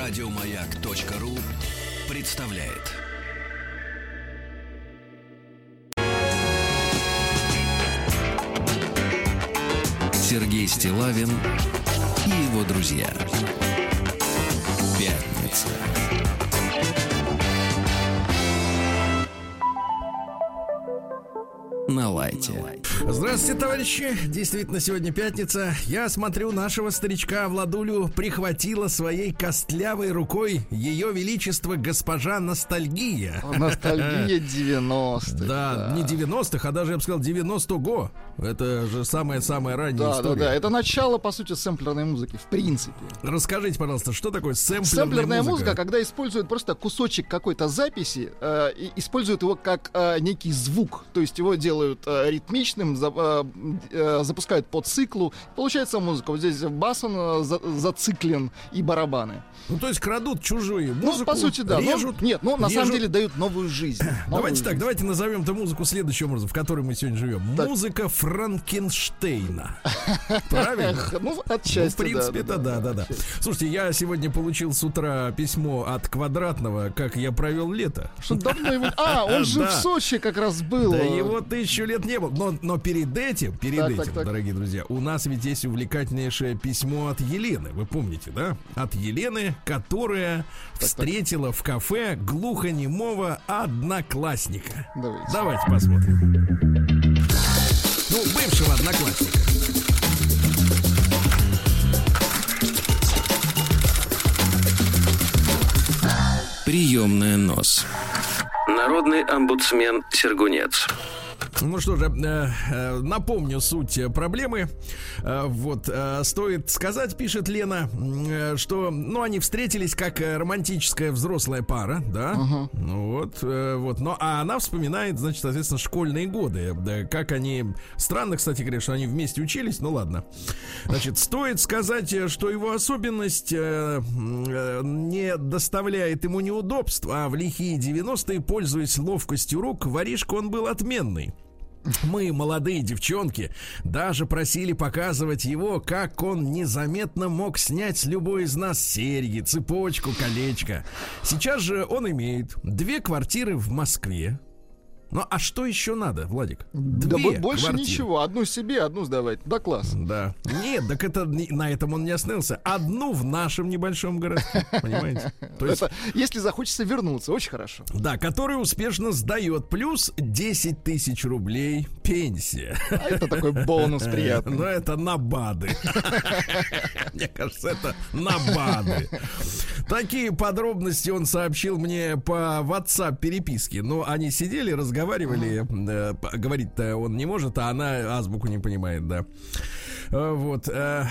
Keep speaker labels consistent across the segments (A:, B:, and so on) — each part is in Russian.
A: Радиомаяк.ру представляет. Сергей Стилавин и его друзья. Пятница. на лайте.
B: Здравствуйте, товарищи. Действительно, сегодня пятница. Я смотрю, нашего старичка Владулю прихватила своей костлявой рукой ее величество госпожа Ностальгия.
C: Ностальгия 90-х.
B: Да, не 90-х, а даже, я бы сказал, 90-го. Это же самая-самая ранняя
C: Да, да,
B: история.
C: да. Это начало, по сути, сэмплерной музыки, в принципе.
B: Расскажите, пожалуйста, что такое сэмплерная,
C: Сэмплерная музыка,
B: музыка?
C: когда используют просто кусочек какой-то записи, э, и используют его как э, некий звук. То есть его делают э, ритмичным, за- э, э, запускают по циклу. Получается музыка. Вот здесь бас он э, за- зациклен и барабаны.
B: Ну, то есть крадут чужую
C: Ну,
B: музыку,
C: по сути, да. Ну,
B: режут.
C: нет, ну, на самом деле дают новую жизнь. Новую
B: Давайте так,
C: жизнь.
B: давайте назовем эту музыку следующим образом, в которой мы сегодня живем.
C: Так.
B: Музыка Франкенштейна. Правильно?
C: Ну,
B: Ну,
C: отчасти,
B: в принципе,
C: да,
B: да, да, да. Слушайте, я сегодня получил с утра письмо от Квадратного, как я провел лето.
C: Что давно его... А, он же в. Сочи как раз был.
B: Да его тысячу лет не было. Но, но перед этим, перед этим, дорогие друзья, у нас ведь есть увлекательнейшее письмо от Елены. Вы помните, да? От Елены, которая встретила в кафе глухонемого одноклассника.
C: Давайте
B: посмотрим. Ну, бывшего одноклассника.
A: Приемная нос. Народный омбудсмен Сергунец.
B: Ну что же, э, э, напомню суть э, проблемы. Вот, стоит сказать, пишет Лена, что, ну, они встретились как романтическая взрослая пара, да? Ну вот, вот, но, а она вспоминает, значит, соответственно, школьные годы, да, как они, странно, кстати говоря, что они вместе учились, ну ладно. Значит, стоит сказать, что его особенность не доставляет ему неудобств, а в лихие 90-е, пользуясь ловкостью рук, воришка он был отменный. Мы, молодые девчонки, даже просили показывать его, как он незаметно мог снять с любой из нас серьги, цепочку, колечко. Сейчас же он имеет две квартиры в Москве. Ну а что еще надо, Владик?
C: Да
B: Две
C: бо- больше
B: квартиры.
C: ничего. Одну себе, одну сдавать. Да класс.
B: Да. Нет, так это на этом он не остановился. Одну в нашем небольшом городке. Понимаете? То есть,
C: Это, если захочется вернуться, очень хорошо.
B: да, который успешно сдает. Плюс 10 тысяч рублей пенсия.
C: А это такой бонус
B: Но
C: приятный.
B: это на БАДы. Мне кажется, это на БАДы. Такие подробности он сообщил мне по WhatsApp переписке. Но они сидели, разговаривали. Э, п- Говорить-то он не может, а она азбуку не понимает, да. Э, Вот. э,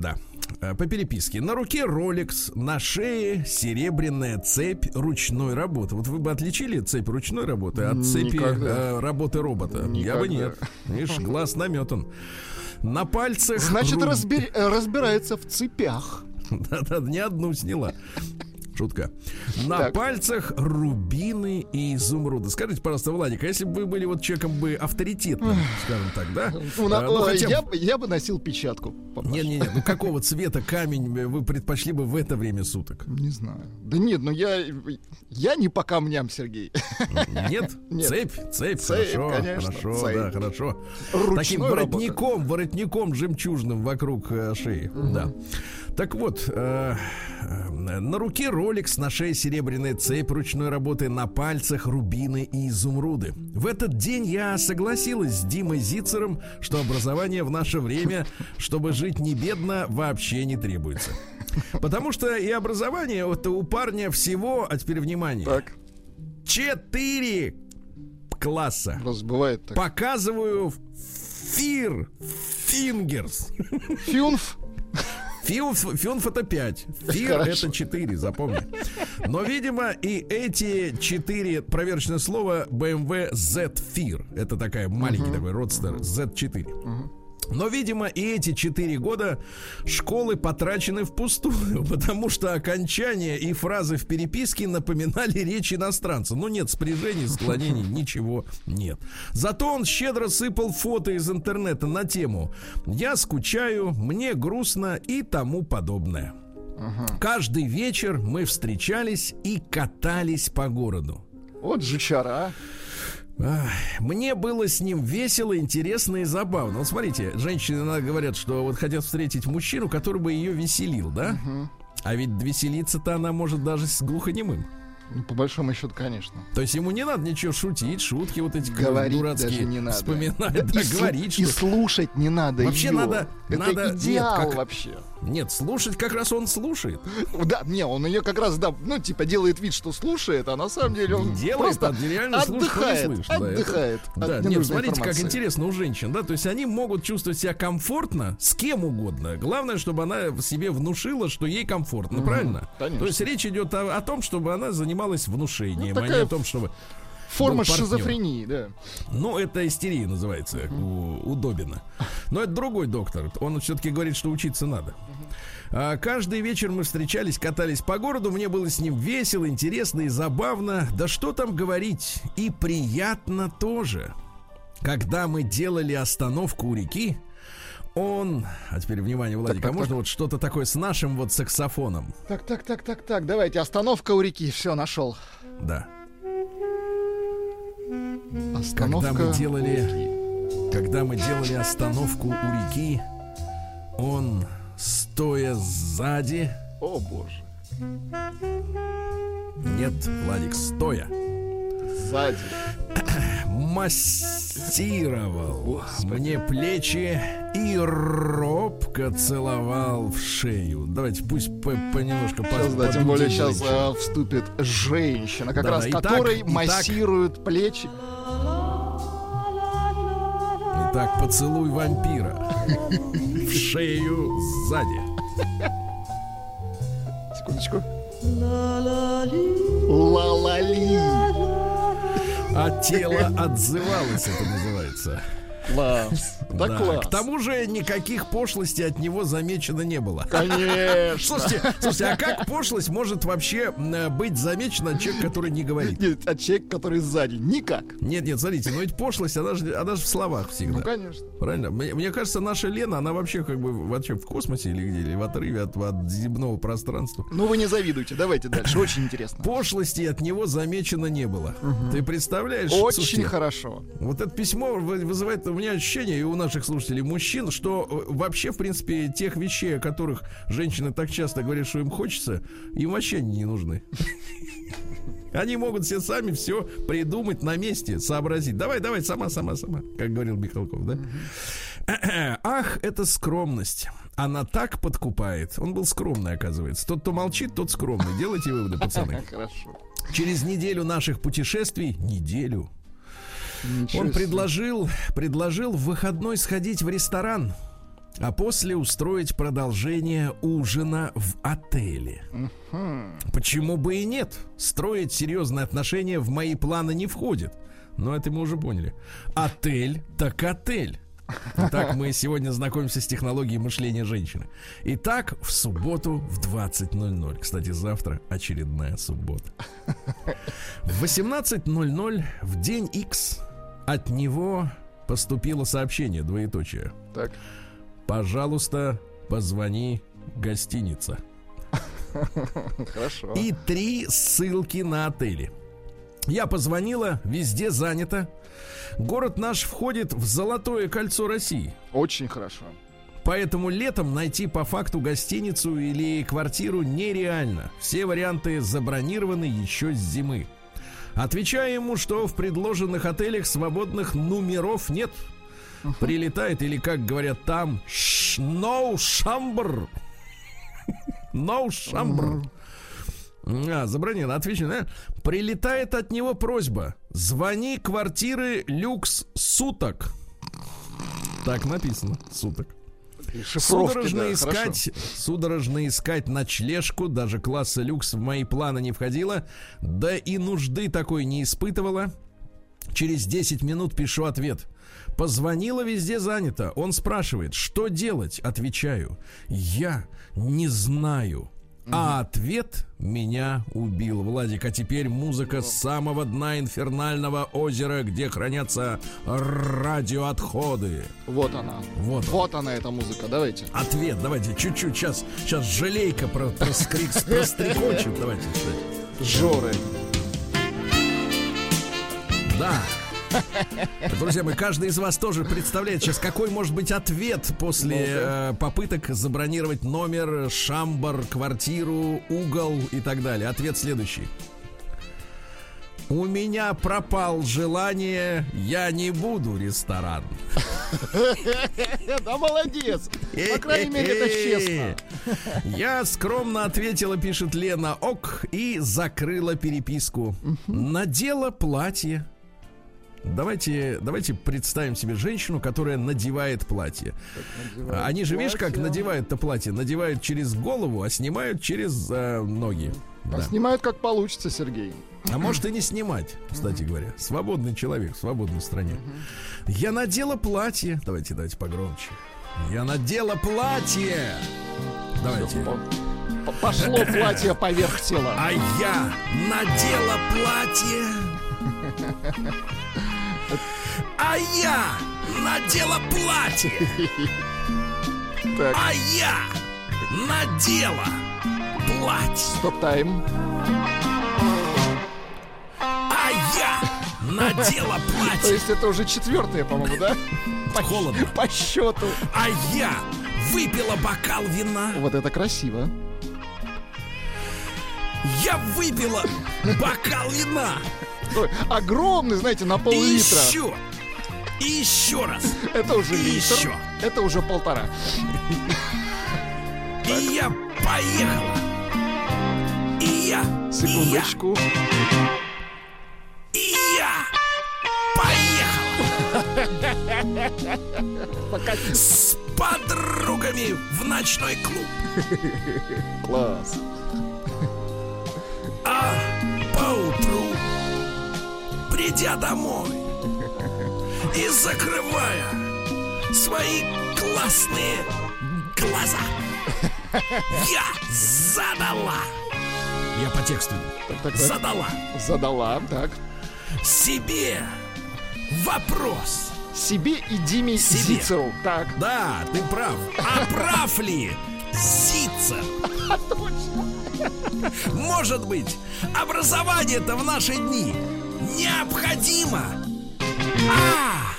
B: Да. Э, По переписке. На руке Rolex, на шее серебряная цепь ручной работы. Вот вы бы отличили цепь ручной работы от цепи
C: Никогда.
B: э, работы робота? Я бы
C: Никогда.
B: нет. Видишь, глаз наметан. На пальцах...
C: Значит,
B: ру-
C: разбер- разбирается в цепях.
B: Да-да, не одну сняла. Шутка. На
C: Так.
B: пальцах рубины и изумруды. Скажите, пожалуйста, Владик, а если бы вы были вот человеком бы авторитетным, скажем так, да?
C: Ну,
B: А, ну, хотя
C: я, бы- я бы носил печатку. папаш.
B: Не, не, не, ну какого цвета камень вы предпочли бы в это время суток?
C: Не знаю. Да нет, ну я, я не по камням, Сергей.
B: Нет?
C: Нет.
B: Цепь, цепь,
C: Цепь,
B: хорошо,
C: конечно,
B: хорошо,
C: цепь.
B: да, хорошо.
C: Ручной
B: Таким воротником, воротником жемчужным вокруг э, шеи, да. Так вот, э, э, на руке Rolex, на шее серебряная цепь ручной работы, на пальцах рубины и изумруды. В этот день я согласилась с Димой Зицером, что образование в наше время, чтобы жить не бедно, вообще не требуется. Потому что и образование вот у парня всего, а теперь внимание,
C: Так,
B: четыре класса.
C: просто бывает так.
B: Показываю фир, фингерс.
C: Фюнф.
B: Фиунф, фиунф это 5. Фир
C: Хорошо.
B: это 4, запомни. Но, видимо, и эти 4 проверочное слово BMW Z-Фир. Это такая маленький такой родстер Z4. Но, видимо, и эти четыре года школы потрачены впустую, потому что окончания и фразы в переписке напоминали речь иностранца. Ну, нет спряжений, склонений, ничего нет. Зато он щедро сыпал фото из интернета на тему «Я скучаю», «Мне грустно» и тому подобное. Каждый вечер мы встречались и катались по городу.
C: Вот жучара,
B: Мне было с ним весело, интересно и забавно. Вот смотрите, женщины иногда говорят, что вот хотят встретить мужчину, который бы ее веселил, да? А ведь веселиться-то она может даже с глухонемым.
C: Ну, по большому счету, конечно.
B: То есть ему не надо ничего шутить, шутки вот эти
C: Говорить
B: дурацкие
C: даже не надо.
B: вспоминать, да,
C: и, сл-
B: говорить,
C: и
B: что
C: слушать не надо.
B: Вообще
C: её.
B: надо-
C: Это
B: надо- нет,
C: идеал
B: как-
C: вообще.
B: Нет, слушать как раз он слушает.
C: Да, не, он ее как раз, да, ну, типа, делает вид, что слушает, а на самом деле он
B: делает,
C: просто
B: а реально слушает, но не
C: отдыхает,
B: слышит, да, это-
C: отдыхает от
B: Да, нет, смотрите, как
C: информации.
B: интересно у женщин, да, то есть они могут чувствовать себя комфортно с кем угодно. Главное, чтобы она в себе внушила, что ей комфортно, правильно?
C: конечно.
B: То есть речь идет о, о том, чтобы она занималась внушением,
C: Ну,
B: а не
C: такая
B: о том, чтобы...
C: Форма шизофрении, да.
B: Ну, это истерия называется у, у Добина. Но это другой доктор. Он все-таки говорит, что учиться надо. А, каждый вечер мы встречались, катались по городу. Мне было с ним весело, интересно и забавно. Да что там говорить? И приятно тоже. Когда мы делали остановку у реки, он... А теперь, внимание, Владик,
C: так,
B: а можно
C: так.
B: вот что-то такое с нашим вот саксофоном?
C: Так, так, так, так, так, давайте, остановка у реки, все, нашел.
B: Да.
C: Остановка
B: мы делали-
C: у реки.
B: Когда мы делали остановку у реки, он, стоя сзади,
C: О, боже.
B: нет, Владик, стоя,
C: Сзади.
B: массировал
C: Господи.
B: мне плечи и робко целовал в шею. Давайте пусть по- понемножко
C: Сейчас, да, тем более сейчас а, вступит женщина, как
B: Да,
C: раз
B: да,
C: которой
B: итак.
C: массируют плечи.
B: Итак, поцелуй вампира в шею сзади.
C: Секундочку. Ла-ла-ли.
B: А тело отзывалось, это называется.
C: Класс. Да,
B: Да.
C: класс.
B: К тому же никаких пошлостей от него замечено не было.
C: Конечно.
B: Слушайте, слушайте, а как пошлость может вообще быть замечена от человека, который не говорит?
C: Нет, а человек, который сзади. Никак.
B: Нет, нет, смотрите, но ведь пошлость, она же, она же в словах
C: Ну,
B: всегда.
C: конечно.
B: Правильно? Мне, мне кажется, наша Лена, она вообще как бы вообще в космосе или где, или в отрыве от, от земного пространства.
C: Ну, вы не завидуйте. Давайте дальше. Очень интересно.
B: Пошлости от него замечено не было. Ты представляешь?
C: Очень
B: Слушайте,
C: хорошо.
B: Вот это письмо вы- вызывает у меня ощущение, и у наших слушателей мужчин, что э, вообще, в принципе, тех вещей, о которых женщины так часто говорят, что им хочется, им вообще они не нужны. Они могут все сами все придумать на месте, сообразить. Давай, давай, сама, сама, сама, как говорил Михалков, да? Ах, это скромность. Она так подкупает. Он был скромный, оказывается. Тот, кто молчит, тот скромный. Делайте выводы, пацаны.
C: Хорошо.
B: Через неделю наших путешествий, неделю,
C: Ничего
B: он предложил, предложил в выходной сходить в ресторан, а после устроить продолжение ужина в отеле. Почему бы и нет? Строить серьезные отношения в мои планы не входит. Но это мы уже поняли. Отель так отель. Итак, мы сегодня знакомимся с технологией мышления женщины. Итак, в субботу в 20.00. Кстати, завтра очередная суббота. В 18.00 в день X от него поступило сообщение, двоеточие.
C: Так.
B: Пожалуйста, позвони гостиница.
C: Хорошо.
B: И три ссылки на отели. Я позвонила, везде занято. Город наш входит в золотое кольцо России.
C: Очень хорошо.
B: Поэтому летом найти по факту гостиницу или квартиру нереально. Все варианты забронированы еще с зимы. Отвечаю ему, что в предложенных отелях свободных номеров нет. Прилетает или, как говорят там, no шамбр. No шамбр. А, забронировано. Отвечаю, да? Прилетает от него просьба. Звони квартиры люкс суток. Так написано, суток. Судорожно
C: да,
B: искать, судорожно искать ночлежку, даже класса люкс в мои планы не входило, да и нужды такой не испытывала. Через 10 минут пишу ответ. Позвонила, везде занято. Он спрашивает, что делать? Отвечаю, я не знаю. А ответ меня убил. Владик, а теперь музыка с самого дна инфернального озера, где хранятся радиоотходы.
C: Вот она.
B: Вот.
C: Вот она, эта музыка. Давайте.
B: Ответ, давайте, чуть-чуть. Сейчас, сейчас жалейка про, прострекочет. Давайте.
C: Жоры.
B: Да. Друзья мои, каждый из вас тоже представляет сейчас, какой может быть ответ после э, попыток забронировать номер, шамбар, квартиру, угол и так далее. Ответ следующий. У меня пропал желание, я не буду ресторан.
C: Да молодец. По крайней мере, это честно.
B: Я скромно ответила, пишет Лена, ок, и закрыла переписку. Надела платье. Давайте, давайте представим себе женщину, которая надевает платье.
C: надевает
B: Они же, видишь, как
C: платье.
B: надевают-то платье? Надевают через голову, а снимают через э, ноги.
C: А
B: Да.
C: Снимают как получится, Сергей.
B: А может и не снимать, кстати говоря. Свободный человек в свободной стране. Я надела платье. Давайте, давайте погромче. Я надела платье. Давайте.
C: Пошло платье поверх тела.
B: А я надела платье. А я надела платье. А я надела платье.
C: стоп-тайм.
B: А я надела
C: То
B: платье.
C: есть это уже четвертое, по-моему, да? По,
B: Холодно.
C: по счету.
B: А я выпила бокал вина.
C: Вот это красиво.
B: Я выпила бокал вина.
C: Огромный, знаете, на пол-литра.
B: еще. И еще раз.
C: Это уже литр.
B: еще.
C: Это уже полтора.
B: И я поехала. И я.
C: Секундочку.
B: И я. Поехала. С подругами в ночной клуб.
C: Класс.
B: А поутру, придя домой и закрывая свои классные глаза, я задала. Я по тексту.
C: Так, так, так.
B: Задала
C: Задала, так.
B: себе вопрос.
C: Себе и Диме
B: Себе.
C: Зицеру. Так.
B: Да, ты прав. А прав ли Зицер? Может быть, образование-то в наши дни необходимо. А!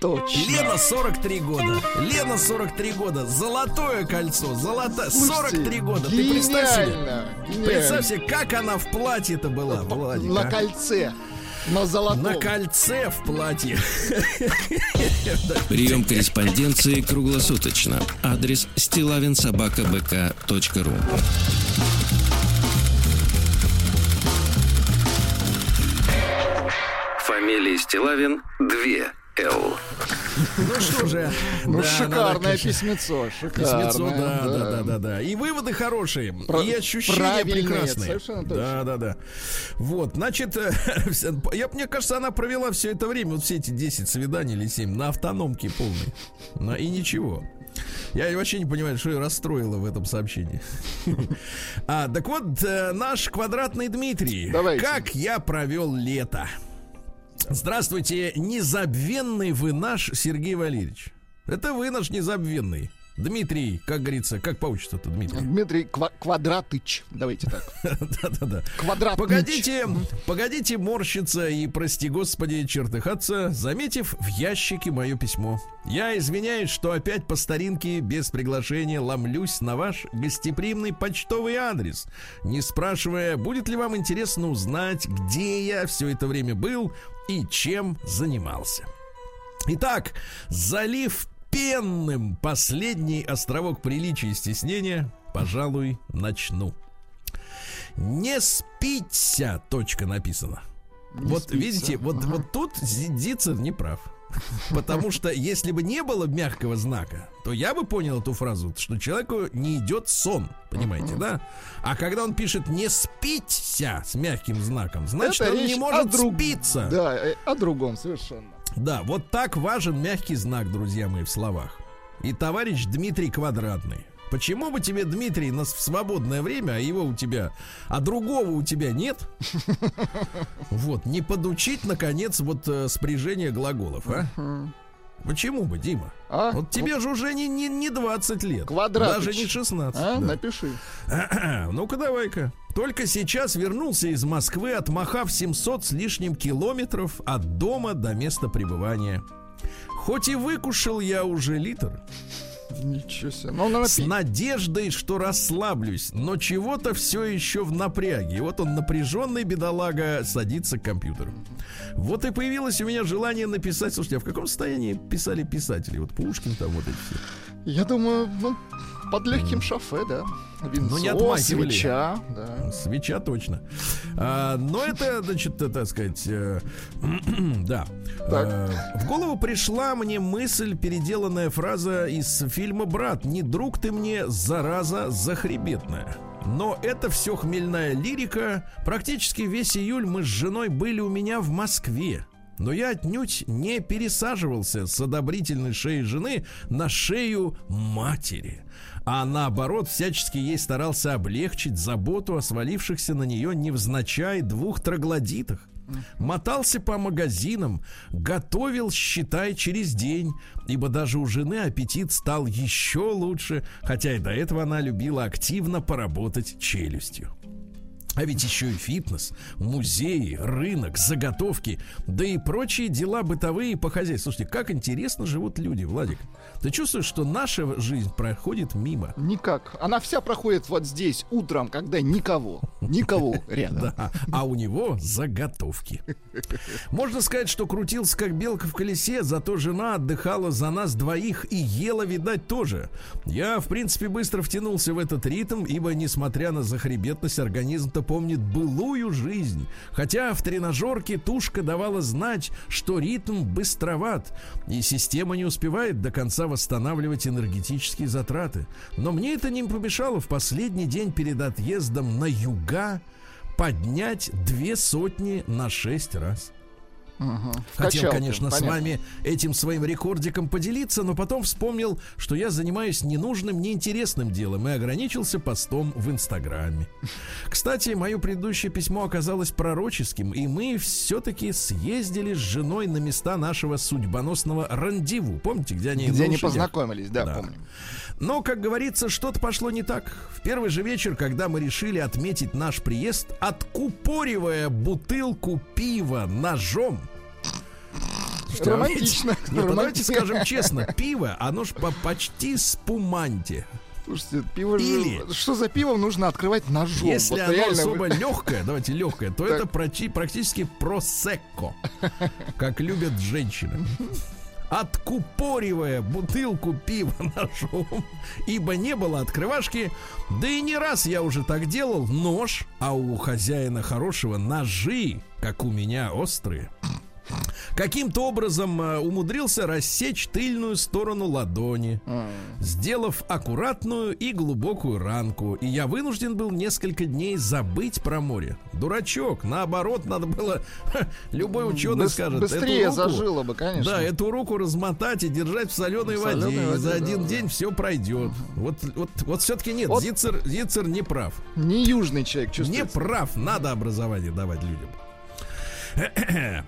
C: Точно.
B: Лена 43 года. Лена 43 года. Золотое кольцо. Золото... 43 года. Ты представь себе.
C: Гениально.
B: Представь себе, как она в платье-то была, Владик.
C: На
B: а?
C: кольце. На золотом.
B: На кольце в платье.
A: Прием корреспонденции круглосуточно. Адрес стилавинсобакабк.ру Фамилия Стилавин 2 Л.
B: Ну что же.
C: Ну,
B: да,
C: шикарное
B: надо, конечно,
C: письмецо. Шикарное.
B: Письмецо, да, да, да, да, да. И выводы хорошие,
C: Про-
B: и ощущения прекрасные.
C: совершенно точно.
B: Да, да, да. Вот, значит, я, мне кажется, она провела все это время, вот все эти 10 свиданий или 7, на автономке полной. На- и ничего. Я вообще не понимаю, что ее расстроило в этом сообщении. А, так вот, э, наш квадратный Дмитрий.
C: Давайте.
B: Как я провел лето. Здравствуйте, незабвенный вы наш Сергей Валерьевич. Это вы наш незабвенный. Дмитрий, как говорится, как получится-то, Дмитрий?
C: Дмитрий Ква- Квадратыч. Давайте так.
B: Да-да-да.
C: Квадратныч.
B: Погодите, погодите морщиться и, прости господи, чертыхаться, заметив в ящике мое письмо. Я извиняюсь, что опять по старинке, без приглашения, ломлюсь на ваш гостеприимный почтовый адрес, не спрашивая, будет ли вам интересно узнать, где я все это время был и чем занимался. Итак, залив пенным последний островок приличия и стеснения, пожалуй, начну. Не спиться, точка написана. вот
C: спится.
B: видите, вот, вот тут Зицер не прав. Потому что если бы не было мягкого знака, то я бы понял эту фразу, что человеку не идет сон, понимаете, да? А когда он пишет не спиться с мягким знаком, значит
C: Это
B: он не может
C: друг-
B: спиться.
C: Да, э, о другом совершенно.
B: Да, вот так важен мягкий знак, друзья мои, в словах. И товарищ Дмитрий Квадратный Почему бы тебе, Дмитрий, на свободное время, а его у тебя, а другого у тебя нет, вот, не подучить, наконец, вот э, спряжение глаголов, а? Почему бы, Дима?
C: А?
B: Вот тебе же уже не, не, не 20 лет.
C: Квадратыч.
B: Даже не 16.
C: А?
B: да.
C: Напиши.
B: Ну-ка давай-ка. Только сейчас вернулся из Москвы, отмахав 700 с лишним километров от дома до места пребывания. Хоть и выкушал я уже литр,
C: Ничего себе. Ну, ну,
B: с
C: напи-
B: надеждой, что расслаблюсь, но чего-то все еще в напряге. И вот он напряженный бедолага садится к компьютеру. Вот и появилось у меня желание написать. Слушайте, а в каком состоянии писали писатели? Вот Пушкин там вот эти все.
C: Я думаю, ну, под легким шофе, да. Винцо,
B: Ну, не отмахивали.
C: свеча, да.
B: Свеча точно. А, но это, значит, э, так сказать, э, да.
C: Так.
B: Э, в голову пришла мне мысль, переделанная фраза из фильма «Брат». Не друг ты мне, зараза захребетная. Но это все хмельная лирика. Практически весь июль мы с женой были у меня в Москве. Но я отнюдь не пересаживался с одобрительной шеи жены на шею матери. А наоборот, всячески ей старался облегчить заботу о свалившихся на нее невзначай двух троглодитах. Мотался по магазинам, готовил, считай, через день, ибо даже у жены аппетит стал еще лучше, хотя и до этого она любила активно поработать челюстью. А ведь еще и фитнес, музеи, рынок, заготовки, да и прочие дела бытовые по хозяйству. Слушайте, как интересно живут люди, Владик. Ты чувствуешь, что наша жизнь проходит мимо?
C: Никак. Она вся проходит вот здесь, утром, когда никого. Никого рядом.
B: Да, а у него заготовки. Можно сказать, что крутился как белка в колесе, зато жена отдыхала за нас двоих и ела, видать, тоже. Я, в принципе, быстро втянулся в этот ритм, ибо, несмотря на захребетность, организм-то помнит былую жизнь. Хотя в тренажерке тушка давала знать, что ритм быстроват, и система не успевает до конца восстанавливать энергетические затраты. Но мне это не помешало в последний день перед отъездом на юга поднять две сотни на шесть раз.
C: Мгм.
B: Хотел, конечно, с
C: понятно.
B: вами этим своим рекордиком поделиться, но потом вспомнил, что я занимаюсь ненужным, неинтересным делом и ограничился постом в Инстаграме. Кстати, мое предыдущее письмо оказалось пророческим, и мы все-таки съездили с женой на места нашего судьбоносного рандеву. Помните, где они
C: Где они познакомились, да,
B: Да.
C: помню.
B: Но, как говорится, что-то пошло не так. В первый же вечер, когда мы решили отметить наш приезд, откупоривая бутылку пива ножом. Ведь-
C: Романтично.
B: Нет, ну давайте
C: Романтично.
B: скажем честно, пиво, оно ж по почти спуманте.
C: Слушайте, пиво же...
B: Или-
C: Что за пивом нужно открывать ножом?
B: Если
C: Вот
B: оно
C: реально
B: особо легкое, давайте легкое, то
C: Так.
B: это прочи- практически просекко, как любят женщины. Откупоривая бутылку пива ножом, ибо не было открывашки, да и не раз я уже так делал, нож, а у хозяина хорошего ножи, как у меня острые. Каким-то образом э, умудрился рассечь тыльную сторону ладони,
C: М.
B: сделав аккуратную и глубокую ранку. И я вынужден был несколько дней забыть про море. Дурачок, наоборот, надо было... ха, любой ученый
C: Быс-
B: скажет.
C: Быстрее
B: руку-
C: зажило бы, конечно.
B: Да, эту руку размотать и держать в соленой
C: В
B: воде.
C: соленой
B: и
C: воде,
B: за
C: да,
B: один
C: да.
B: день все пройдет. Вот, вот, вот все-таки нет,
C: Вот-
B: Зицер, Зицер не прав.
C: Не южный человек
B: Не
C: чувствуется.
B: прав, надо образование давать людям.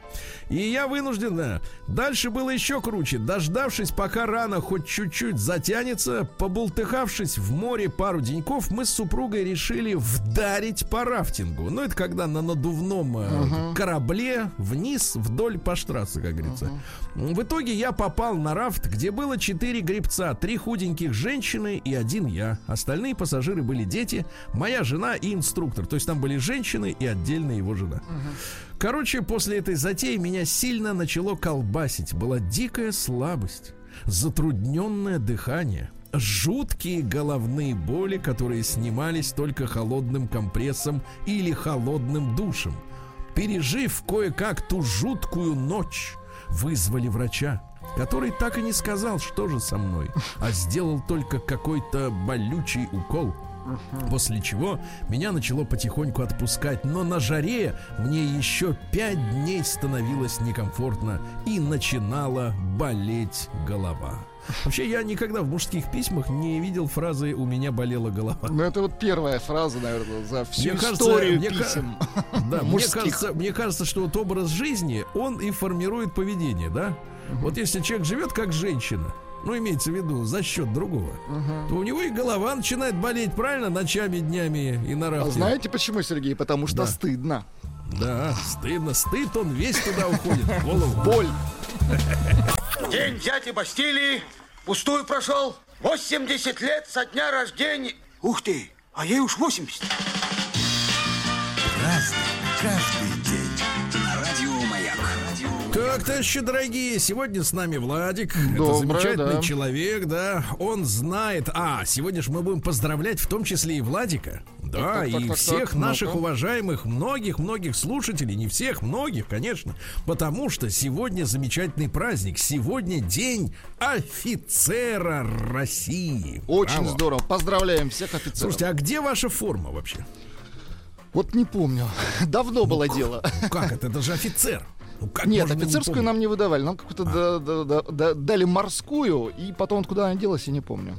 B: И я вынужден, да. Дальше было еще круче. Дождавшись, пока рана хоть чуть-чуть затянется, побултыхавшись в море пару деньков, мы с супругой решили вдарить по рафтингу. Ну, это когда на надувном э, корабле вниз вдоль по штрассе, как говорится. В итоге я попал на рафт, где было четыре гребца, три худеньких женщины и один я. Остальные пассажиры были дети, моя жена и инструктор. То есть там были женщины и отдельно его жена. Короче, после этой затеи меня сильно начало колбасить. Была дикая слабость, затрудненное дыхание, жуткие головные боли, которые снимались только холодным компрессом или холодным душем. Пережив кое-как ту жуткую ночь, вызвали врача, который так и не сказал, что же со мной, а сделал только какой-то болючий укол. После чего меня начало потихоньку отпускать, но на жаре мне еще пять дней становилось некомфортно и начинала болеть голова. Вообще, я никогда в мужских письмах не видел фразы «у меня болела голова».
C: Ну, это вот первая фраза, наверное, за всю
B: Мне кажется,
C: историю
B: мне ка-
C: писем.
B: Да, мне кажется, мне кажется, что вот образ жизни, он и формирует поведение, да? Вот если человек живет как женщина, ну, имеется в виду, за счет другого, то у него и голова начинает болеть, правильно, ночами, днями и на
C: А
B: рафте.
C: знаете почему, Сергей? Потому что
B: Да.
C: стыдно.
B: Да, стыдно, стыд, он весь туда уходит, в голову.
C: Боль.
D: День взятия Бастилии пустую прошел. 80 лет со дня рождения. Ух ты, а ей уж 80.
E: Каждый
B: Так, товарищи дорогие, сегодня с нами Владик. Это
C: Доброе,
B: замечательный
C: да.
B: человек, да. Он знает. А, сегодня же мы будем поздравлять в том числе и Владика. Да,
C: так, так,
B: и
C: так,
B: всех наших
C: ну-ка.
B: уважаемых, многих-многих слушателей, не всех, многих, конечно, потому что сегодня замечательный праздник. Сегодня день офицера России.
C: Очень
B: Браво.
C: здорово. Поздравляем всех офицеров.
B: Слушайте, а где ваша форма вообще?
C: Вот не помню. Давно было дело.
B: Ну как это? Это же офицер. Ну, как
C: Нет,
B: не
C: офицерскую
B: помнить?
C: нам не выдавали. Нам какую-то да- да- да- да- дали морскую, и потом вот куда она делась, я не помню.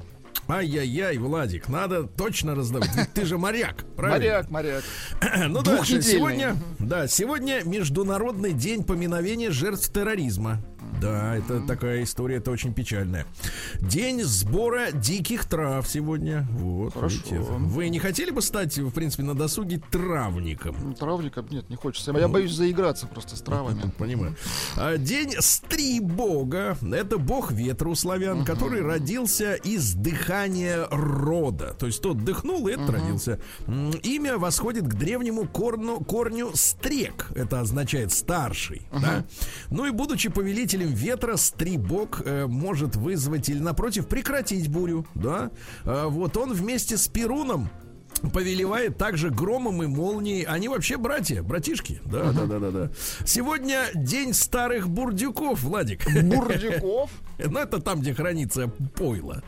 B: Ай-яй-яй, Владик, надо точно раздавать. Ведь ты же моряк, правильно?
C: Моряк, моряк.
B: Ну.
C: Двухнедельный.
B: Сегодня, да, сегодня Международный день поминовения жертв терроризма. Да, это такая история, это очень печальная. День сбора диких трав сегодня. Вот,
C: Хорошо.
B: видите. Вы не хотели бы стать, в принципе, на досуге травником?
C: Ну, Травником нет, не хочется. Я боюсь заиграться просто с травами.
B: Понимаю. А, День Стрибога. Это бог ветра у славян, который родился из дыхания рода. То есть тот дыхнул, и этот родился. М, Имя восходит к древнему корну, корню стрек. Это означает старший. да? Ну и будучи повелителем ветра, Стрибог э, может вызвать или, напротив, прекратить бурю. Да? А, вот он вместе с Перуном повелевает также громом и молнией. Они вообще братья, братишки. Да, да, да, да, да. Сегодня день старых бурдюков, Владик.
C: Бурдюков.
B: Ну, это там, где хранится пойло.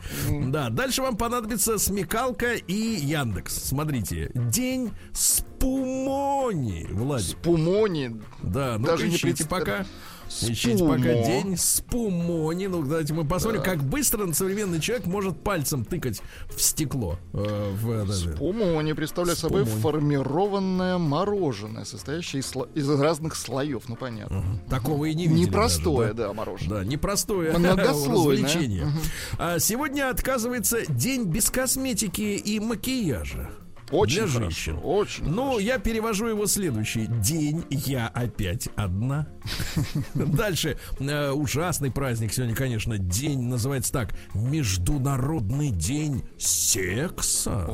B: Да, дальше вам понадобится смекалка и Яндекс. Смотрите, день спумони, Владик.
C: Пумони.
B: Да, ну
C: Даже не представ-
B: пока. Ищите пока день спумони. Ну, давайте мы посмотрим, как быстро современный человек может пальцем тыкать в стекло. э, в, даже-
C: Пумони представляет собой
B: Спумони.
C: формированное мороженое, состоящее из, сло- из разных слоев. Ну, понятно.
B: Такого и не видели.
C: Непростое,
B: даже,
C: да, мороженое.
B: Да, непростое
C: Многослойное.
B: А сегодня отказывается день без косметики и макияжа.
C: Очень
B: для
C: хорошо,
B: женщин.
C: очень
B: Ну,
C: хорошо.
B: я перевожу его следующий. День я опять одна. Дальше. э, Ужасный праздник сегодня, конечно. День называется так. Международный день секса.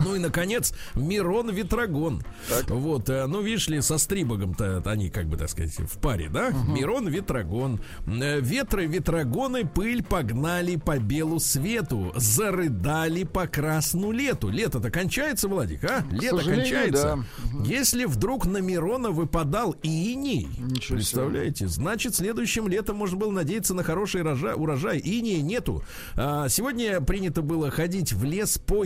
B: Ну и, наконец, Мирон Ветрогон. Вот, э, ну, видишь ли, со Стрибогом-то они, как бы, так сказать, в паре, да? Мирон Ветрогон. Э, Ветры, ветрогоны, пыль погнали по белу свету. Зарыдали по красну лету. Лето-то кончается, Владик, а? Лето кончается.
C: да.
B: Если вдруг на Мирона выпадал иней,
C: Ничего себе.
B: представляете, значит, следующим летом можно было надеяться на хороший рожа- урожай. Инея нету. А, сегодня принято было ходить в лес по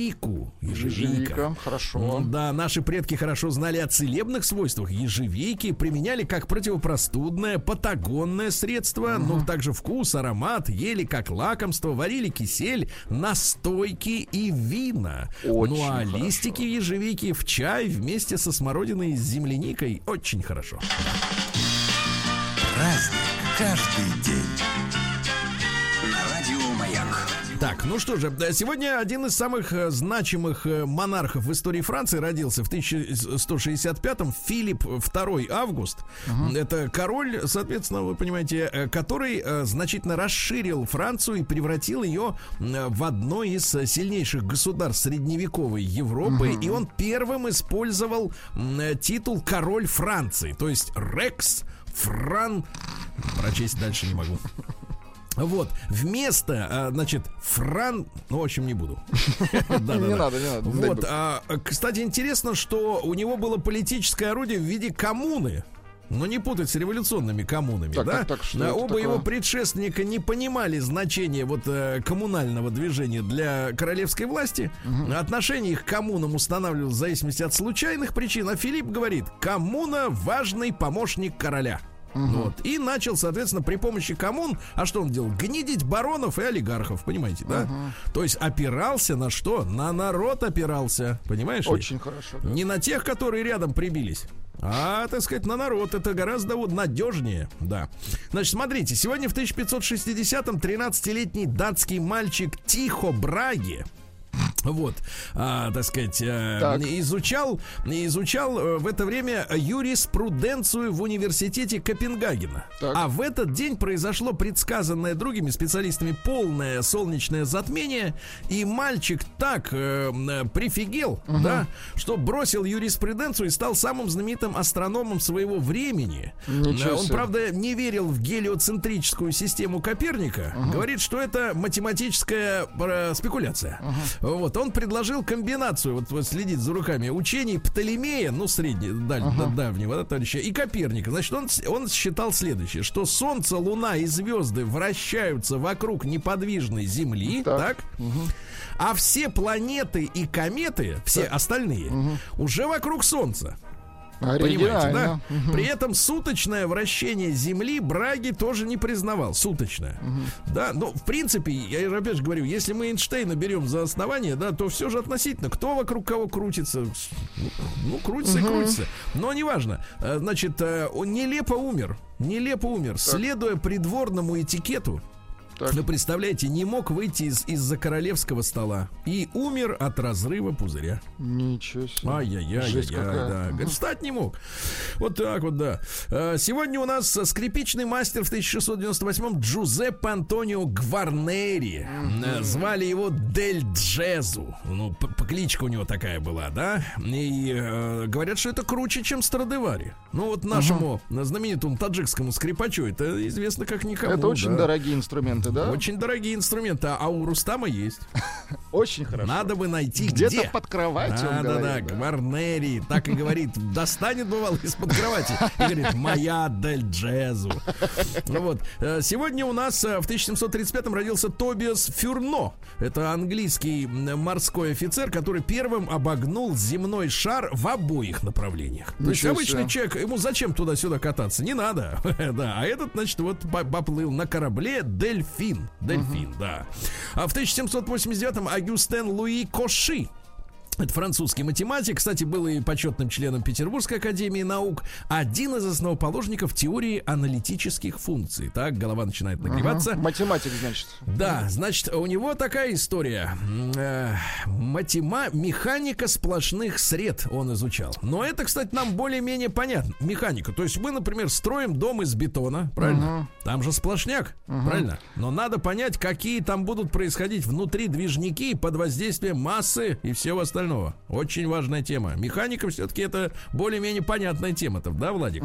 B: ежевику. Ежевика.
C: Ежевика, хорошо.
B: М, Да, наши предки хорошо знали о целебных свойствах ежевики, применяли как противопростудное, патагонное средство, ну, также вкус, аромат, ели как лакомство, варили кисель, настойки и вина.
C: Очень
B: ну, а
C: хорошо.
B: листики ежевики в чай вместе со смородиной и с земляникой очень хорошо.
E: Праздник каждый день.
B: Так, ну что же, да, сегодня один из самых э, значимых э, монархов в истории Франции родился в 1165-м Филипп II Август. Это король, соответственно, вы понимаете, э, который э, значительно расширил Францию и превратил ее э, в одно из э, сильнейших государств средневековой Европы. И он первым использовал э, титул король Франции, то есть Рекс Фран. Прочесть дальше не могу. Вот, вместо, а, значит, Фран... Ну, в общем, не буду.
C: Не надо, не надо.
B: Вот, а, кстати, интересно, что у него было политическое орудие в виде коммуны. но не путать с революционными коммунами,
C: Так,
B: да?
C: так, так, что это
B: Оба
C: такое?
B: его предшественника не понимали значения вот э, коммунального движения для королевской власти. Отношение их к коммунам устанавливалось в зависимости от случайных причин. А Филипп говорит, коммуна важный помощник короля. Вот. И начал, соответственно, при помощи коммун, а что он делал? Гнидить баронов и олигархов, понимаете, да? То есть опирался на что? На народ опирался, понимаешь? ли?
C: Очень хорошо. да.
B: Не на тех, которые рядом прибились. А, так сказать, на народ. Это гораздо вот надежнее, да. Значит, смотрите, сегодня в 1560-м 13-летний датский мальчик Тихо Браги вот, а, так сказать, э,
C: Так.
B: изучал, изучал э, в это время юриспруденцию в университете Копенгагена.
C: Так.
B: А в этот день произошло предсказанное другими специалистами полное солнечное затмение, и мальчик так э, прифигел, да, что бросил юриспруденцию и стал самым знаменитым астрономом своего времени.
C: Ничего
B: Э, Он,
C: себе.
B: правда, не верил в гелиоцентрическую систему Коперника. Говорит, что это математическая спекуляция. Вот, он предложил комбинацию, вот, вот следить за руками, учений Птолемея, ну, средне, даль- давнего, да, товарища, и Коперника. Значит, он, он считал следующее, что Солнце, Луна и звезды вращаются вокруг неподвижной Земли,
C: Так.
B: так? А все планеты и кометы, все остальные, уже вокруг Солнца. Понимаете, да? При этом суточное вращение Земли Браги тоже не признавал. Суточное. Да, но в принципе, я опять же говорю, если мы Эйнштейна берем за основание, да, то все же относительно. Кто вокруг кого крутится? Ну, крутится и крутится. Но неважно. Э, Значит, э, он нелепо умер. Нелепо умер. Следуя придворному этикету,
C: Так.
B: вы представляете, не мог выйти из- из-за королевского стола и умер от разрыва пузыря.
C: Ничего себе.
B: Ай-яй-яй,
C: Жесть какая.
B: да. Говорит, встать не мог. Вот так вот, да. Э, Сегодня у нас э, скрипичный мастер в 1698-м Джузеппе Антонио Гварнери. Э, Звали его Дель Джезу. Ну, п- п- кличка у него такая была, да? И э, говорят, что это круче, чем Страдевари. Ну, вот нашему знаменитому таджикскому скрипачу это известно как никому.
C: Это очень
B: да.
C: дорогие инструменты, да?
B: Очень дорогие инструменты, а у Рустама есть.
C: Очень хорошо.
B: Надо бы найти
C: Где-то
B: где.
C: под кроватью,
B: Да, да, да. Гварнери, так и говорит, достанет, бывало, из-под кровати и говорит, моя Дель Джезу. Ну вот, э, сегодня у нас э, в 1735-м родился Тобиас Фюрно. Это английский морской офицер, который первым обогнул земной шар в обоих направлениях. То есть обычный человек, ему зачем туда-сюда кататься? Не надо. да, а этот, значит, вот по- поплыл на корабле Дельфин. Дельфин, да. А в 1789-м Агюстен Луи Коши это французский математик, кстати, был и почетным членом Петербургской академии наук. Один из основоположников теории аналитических функций. Так, голова начинает нагреваться.
C: Математик, значит.
B: Да, значит, у него такая история. Э, матема, механика сплошных сред он изучал. Но это, кстати, нам более-менее понятно. Механика. То есть мы, например, строим дом из бетона, правильно? Там же сплошняк, правильно? Но надо понять, какие там будут происходить внутри движники под воздействием массы и всего остального. Очень важная тема. Механика все-таки это более-менее понятная тема-то, да, Владик?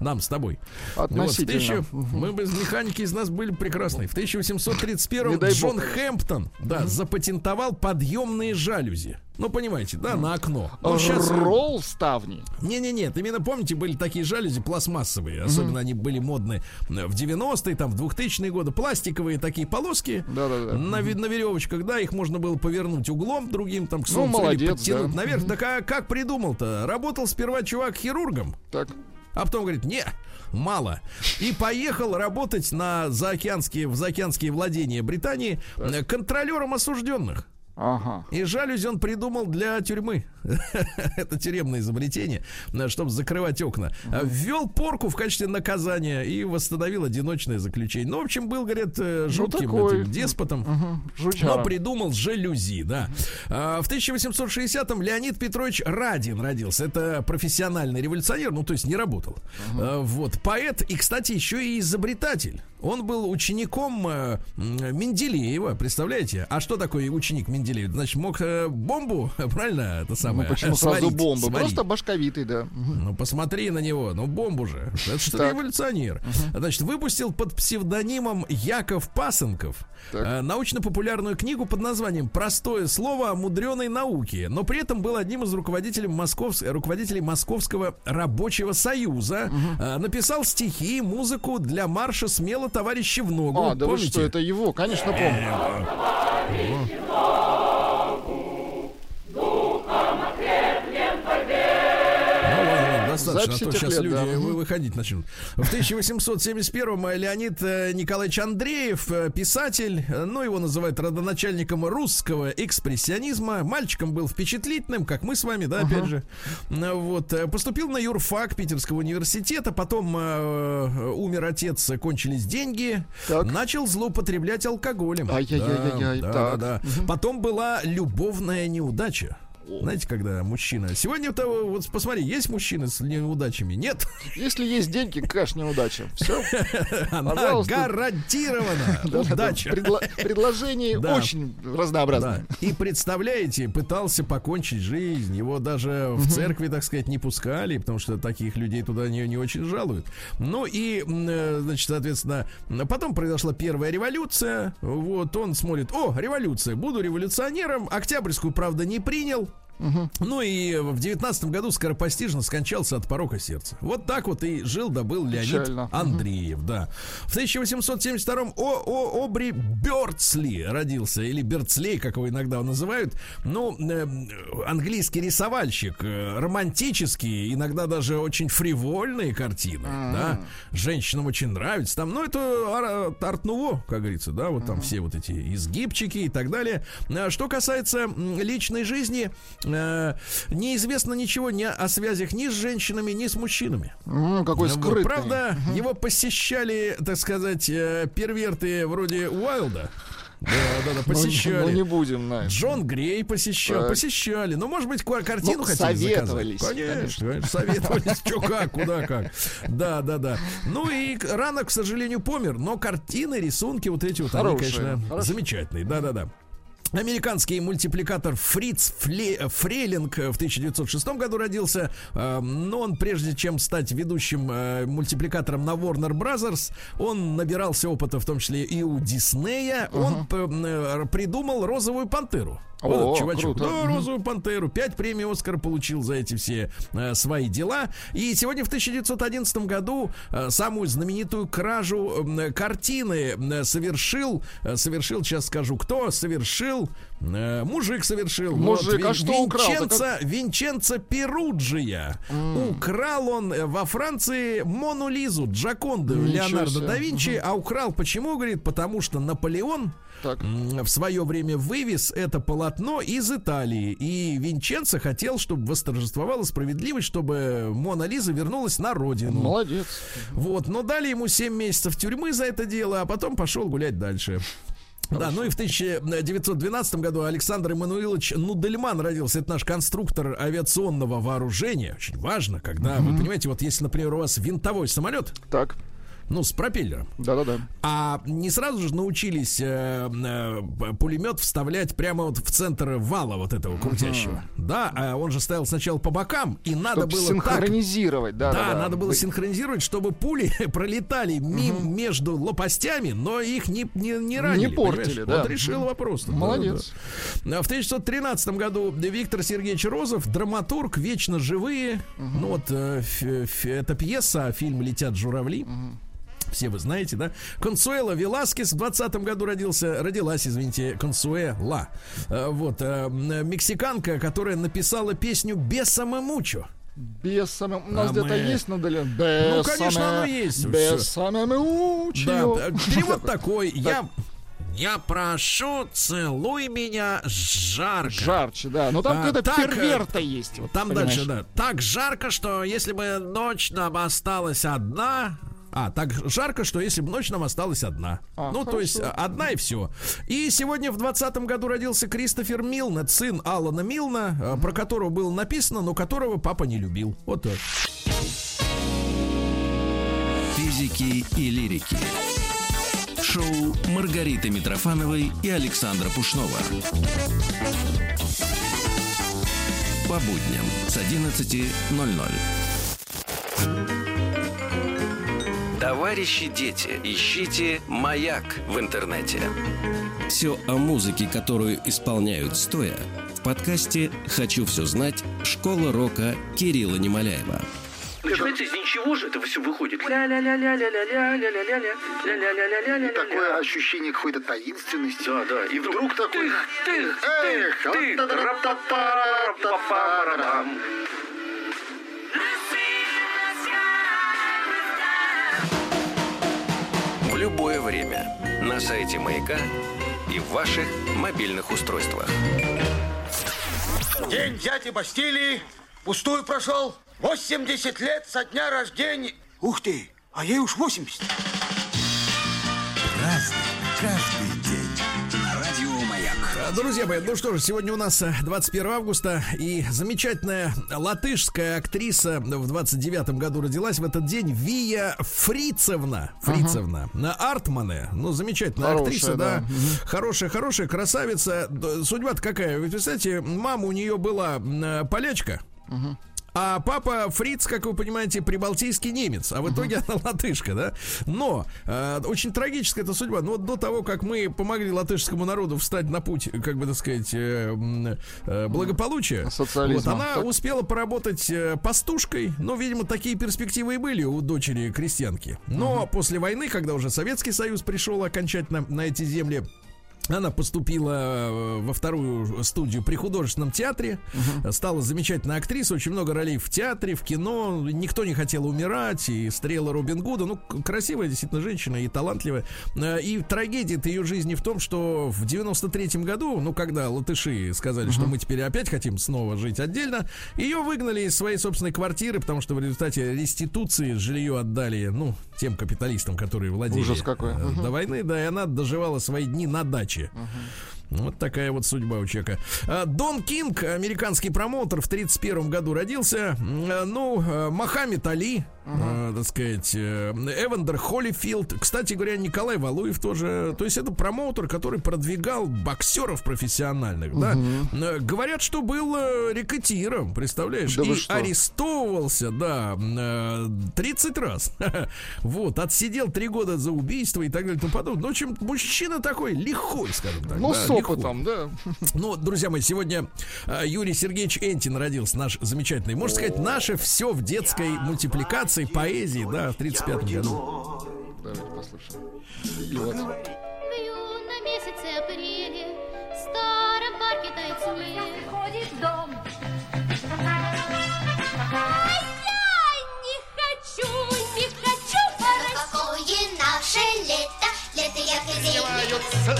B: Нам с тобой.
C: Относительно.
B: Вот, в тысячу- Мы без механики из нас были прекрасны. В 1831
C: Не дай бог,
B: Джон. Хэмптон, да, запатентовал подъемные жалюзи. Ну, понимаете, да, на окно. Ну, щас-
C: Ролл ставни.
B: Не-не-не, именно помните, были такие жалюзи пластмассовые. Особенно они были модны в 90-е, там, в 2000-е годы. Пластиковые такие полоски.
C: Да-да-да.
B: На, ви- на веревочках, да, их можно было повернуть углом другим, там, к
C: Ну,
B: солнцу, или
C: молодец,
B: подтянуть
C: да.
B: наверх. Так а как придумал-то? Работал сперва чувак хирургом,
C: Так.
B: а потом говорит, не, мало. И поехал работать на заокеанские, в заокеанские владения Британии э, контролером осужденных.
C: Ага.
B: И жалюзи он придумал для тюрьмы. Это тюремное изобретение, чтобы закрывать окна. Ввел порку в качестве наказания и восстановил одиночное заключение. Ну, в общем, был, говорят, э, жутким
C: такой.
B: этим деспотом. Но придумал жалюзи, да. А, В 1860-м Леонид Петрович Радин родился. Это профессиональный революционер, ну, то есть не работал. А, Вот, поэт и, кстати, еще и изобретатель. Он был учеником э, Менделеева, представляете? А что такое ученик Менделеева? Значит, мог э, бомбу, правильно, это
C: Ну,
B: самое,
C: почему сразу
B: сварить,
C: бомба?
B: сварить.
C: Просто башковитый, да.
B: Ну, посмотри на него. Ну, бомбу же. Это что революционер. Значит, выпустил под псевдонимом Яков Пасынков
C: Так.
B: э, научно-популярную книгу под названием «Простое слово о мудреной науке», но при этом был одним из руководителей, Московс... руководителей Московского рабочего союза. Э, Написал стихи, музыку для марша «Смело, товарищи, в ногу».
C: А, да вы
B: Помните?
C: что, это его, конечно, помню.
B: Достаточно, а то сейчас
C: лет,
B: люди
C: да.
B: вы- выходить начнут. В 1871-м Леонид э, Николаевич Андреев, э, писатель, э, ну, его называют родоначальником русского экспрессионизма. Мальчиком был впечатлительным, как мы с вами, да, опять же. Вот, э, поступил на юрфак Питерского университета, потом э, э, умер отец, э, кончились деньги,
C: Так.
B: начал злоупотреблять алкоголем.
C: Ай-яй-яй-яй-яй,
B: Да, да, да. Потом была любовная неудача. Знаете, когда мужчина... Сегодня-то, вот посмотри, есть мужчины с неудачами? Нет.
C: Если есть деньги, кэш неудача. Все.
B: Она
C: Пожалуйста.
B: гарантирована. Удача.
C: Предложений
B: Да.
C: очень
B: Да.
C: разнообразные.
B: И представляете, пытался покончить жизнь. Его даже в церкви, так сказать, не пускали, потому что таких людей туда не, не очень жалуют. Ну и, э, значит, соответственно, потом произошла первая революция. Вот он смотрит, о, революция, буду революционером. Октябрьскую, правда, не принял. Ну и в девятнадцатом году скоропостижно скончался от порока сердца. Вот так вот и жил, да был Леонид
C: Печально.
B: Андреев, да. В 1872-м О, О, Обри Бёрдсли родился, или Бёрдслей, как его иногда называют. Ну, э, английский рисовальщик, э, романтический, иногда даже очень фривольные картины, да. Женщинам очень нравится. Там, ну, это ар- арт-нуво, как говорится, да, вот там все вот эти изгибчики и так далее. А Что касается личной жизни, э, неизвестно ничего ни о связях ни с женщинами, ни с мужчинами.
C: М, Какой
B: Вот,
C: скрытный.
B: Правда, его посещали, так сказать, э, перверты вроде Уайлда. Да, да, да,
C: Ну,
B: посещали.
C: Ну, не будем, знаешь.
B: Джон Грей посещал,
C: Так.
B: посещали. Ну, может быть, ка- картину
C: Ну,
B: хотели
C: советовались,
B: заказать. Конечно, конечно, советовались. Что как, куда как. Да, да, да. Ну и рано, к сожалению, помер. Но картины, рисунки вот эти вот, они, конечно, замечательные. Да, да, да. Американский мультипликатор Фриц Фле- Фрейлинг в 1906 году родился. Э, Но он, прежде чем стать ведущим э, мультипликатором на Warner Brothers, он набирался опыта, в том числе и у Диснея. Он п- э, придумал розовую пантеру. Вот
C: О,
B: этот чувачок.
C: круто.
B: Да, розовую пантеру. Пять премий Оскара получил за эти все э, свои дела. И сегодня в 1911 году э, самую знаменитую кражу э, картины э, совершил, э, совершил, сейчас скажу, кто совершил, э, мужик совершил.
C: Мужик, а
B: Вин-
C: что украл-то?
B: Винченцо, Винченцо Перуджия. Украл он э, во Франции Мону Лизу, Джаконду Леонардо да Винчи, а украл почему, говорит, потому что Наполеон
C: Так.
B: в свое время вывез это полотно из Италии. И Винченцо хотел, чтобы восторжествовала справедливость, чтобы Мона Лиза вернулась на родину.
C: Молодец.
B: Вот, но дали ему 7 месяцев тюрьмы за это дело, а потом пошел гулять дальше. Да, ну и в 1912 году Александр Эммануилович Нудельман родился. Это наш конструктор авиационного вооружения. Очень важно, когда, вы понимаете, вот если, например, у вас винтовой самолет,
C: Так.
B: Ну, с пропеллером,
C: Да-да-да.
B: а не сразу же научились э, э, пулемет вставлять прямо вот в центр вала вот этого крутящего. Да, а он же стоял сначала по бокам, и надо
C: Чтоб
B: было так
C: синхронизировать, да,
B: да,
C: да,
B: надо было
C: Вы-
B: синхронизировать, чтобы пули пролетали мим между лопастями, но их не, не, не ранили.
C: портили,
B: понимаешь?
C: да.
B: Вот решил вопрос. Да,
C: Молодец.
B: да. А В 1913 году Виктор Сергеевич Розов, драматург, вечно живые. Ну вот э, ф- ф- это пьеса, фильм «Летят журавли». Все вы знаете, да? Консуэла Веласкес в 20 году родился, родилась, извините, Консуэла. Э, Вот, э, мексиканка, которая написала песню «Бесаме мучо».
C: Без самого... У нас
B: А
C: где-то
B: мы-
C: есть Наделя? Без
B: Ну, конечно, оно есть.
C: Без самого
B: Да, э, перевод такой. Я, я прошу, целуй меня жарко.
C: Жарче, да. Но там
B: А, э,
C: перверта есть. вот,
B: Там
C: понимаешь?
B: дальше, да. Так жарко, что если бы ночь нам осталась одна... А, так жарко, что если бы ночь нам осталась одна.
C: А,
B: ну, то
C: хорошо.
B: есть а, одна и все. И сегодня в 20 году родился Кристофер Милн, это сын Алана Милна, э, про которого было написано, но которого папа не любил. Вот так.
A: Физики и лирики. шоу Маргариты Митрофановой и Александра Пушнова. По будням с 11.00. Товарищи дети, ищите «Маяк» в интернете. Все о музыке, которую исполняют стоя, в подкасте «Хочу все знать. Школа рока» Кирилла Немоляева.
F: Понимаете, из ничего же это все выходит.
G: Такое ощущение какой-то таинственности.
F: Да, да.
G: И вдруг такой...
F: Тых, тых, тых, тых,
A: любое время на сайте «Маяка» и в ваших мобильных устройствах.
D: День дяди Бастилии пустую прошел. 80 лет со дня рождения. Ух ты, а ей уж 80.
E: Разный,
B: Друзья мои, ну что же, сегодня у нас э, 21 августа, и замечательная латышская актриса в 29 году родилась в этот день, Вия Фрицевна. Фрицевна. На Артмане. Ну, замечательная
C: Хорошая,
B: актриса, да.
C: да.
B: Хорошая, хорошая, красавица. Судьба-то какая? Вы представляете, мама у нее была э, полячка. А папа Фриц, как вы понимаете, прибалтийский немец, а в итоге она латышка, да? Но э, очень трагическая эта судьба. Но вот до того, как мы помогли латышскому народу встать на путь, как бы так сказать, э, э, благополучия,
C: Социализма.
B: вот, она
C: Так.
B: успела поработать э, пастушкой. Ну, видимо, такие перспективы и были у дочери крестьянки. Но после войны, когда уже Советский Союз пришел окончательно на эти земли, она поступила э, во вторую студию при художественном театре, стала замечательной актрисой, очень много ролей в театре, в кино, никто не хотел умирать, и стрела Робин Гуда, ну, красивая действительно женщина и талантливая. Э, И трагедия ее жизни в том, что в 93-м году, ну, когда латыши сказали, что мы теперь опять хотим снова жить отдельно, ее выгнали из своей собственной квартиры, потому что в результате реституции жилье отдали, ну, тем капиталистам, которые владели
C: Ужас какой.
B: э, до войны, да, и она доживала свои дни на даче прочее. Угу. Вот такая вот судьба у человека. А, Дон Кинг, американский промоутер, в 31 году родился. Э, Ну, э, Мохаммед Али, э, так сказать, э, Эвандер Холлифилд. Кстати говоря, Николай Валуев тоже. То есть это промоутер, который продвигал боксеров профессиональных, да. Э, Говорят, что был э, рекетиром, представляешь?
C: Да
B: и арестовывался, да, э, 30 раз. Вот, отсидел 3 года за убийство и так далее и тому подобное. Ну, в общем, мужчина такой лихой, скажем так.
C: Ну,
B: да.
C: Опытом, да.
B: Ну, друзья мои, сегодня э, Юрий Сергеевич Энтин родился, наш замечательный. Можно сказать, наше все в детской мультипликации, поэзии, да, в 35 году.
C: Давайте послушаем. И вот.
H: В юном месяце апреле В старом парке тает снег Ходит дом
I: зимнее.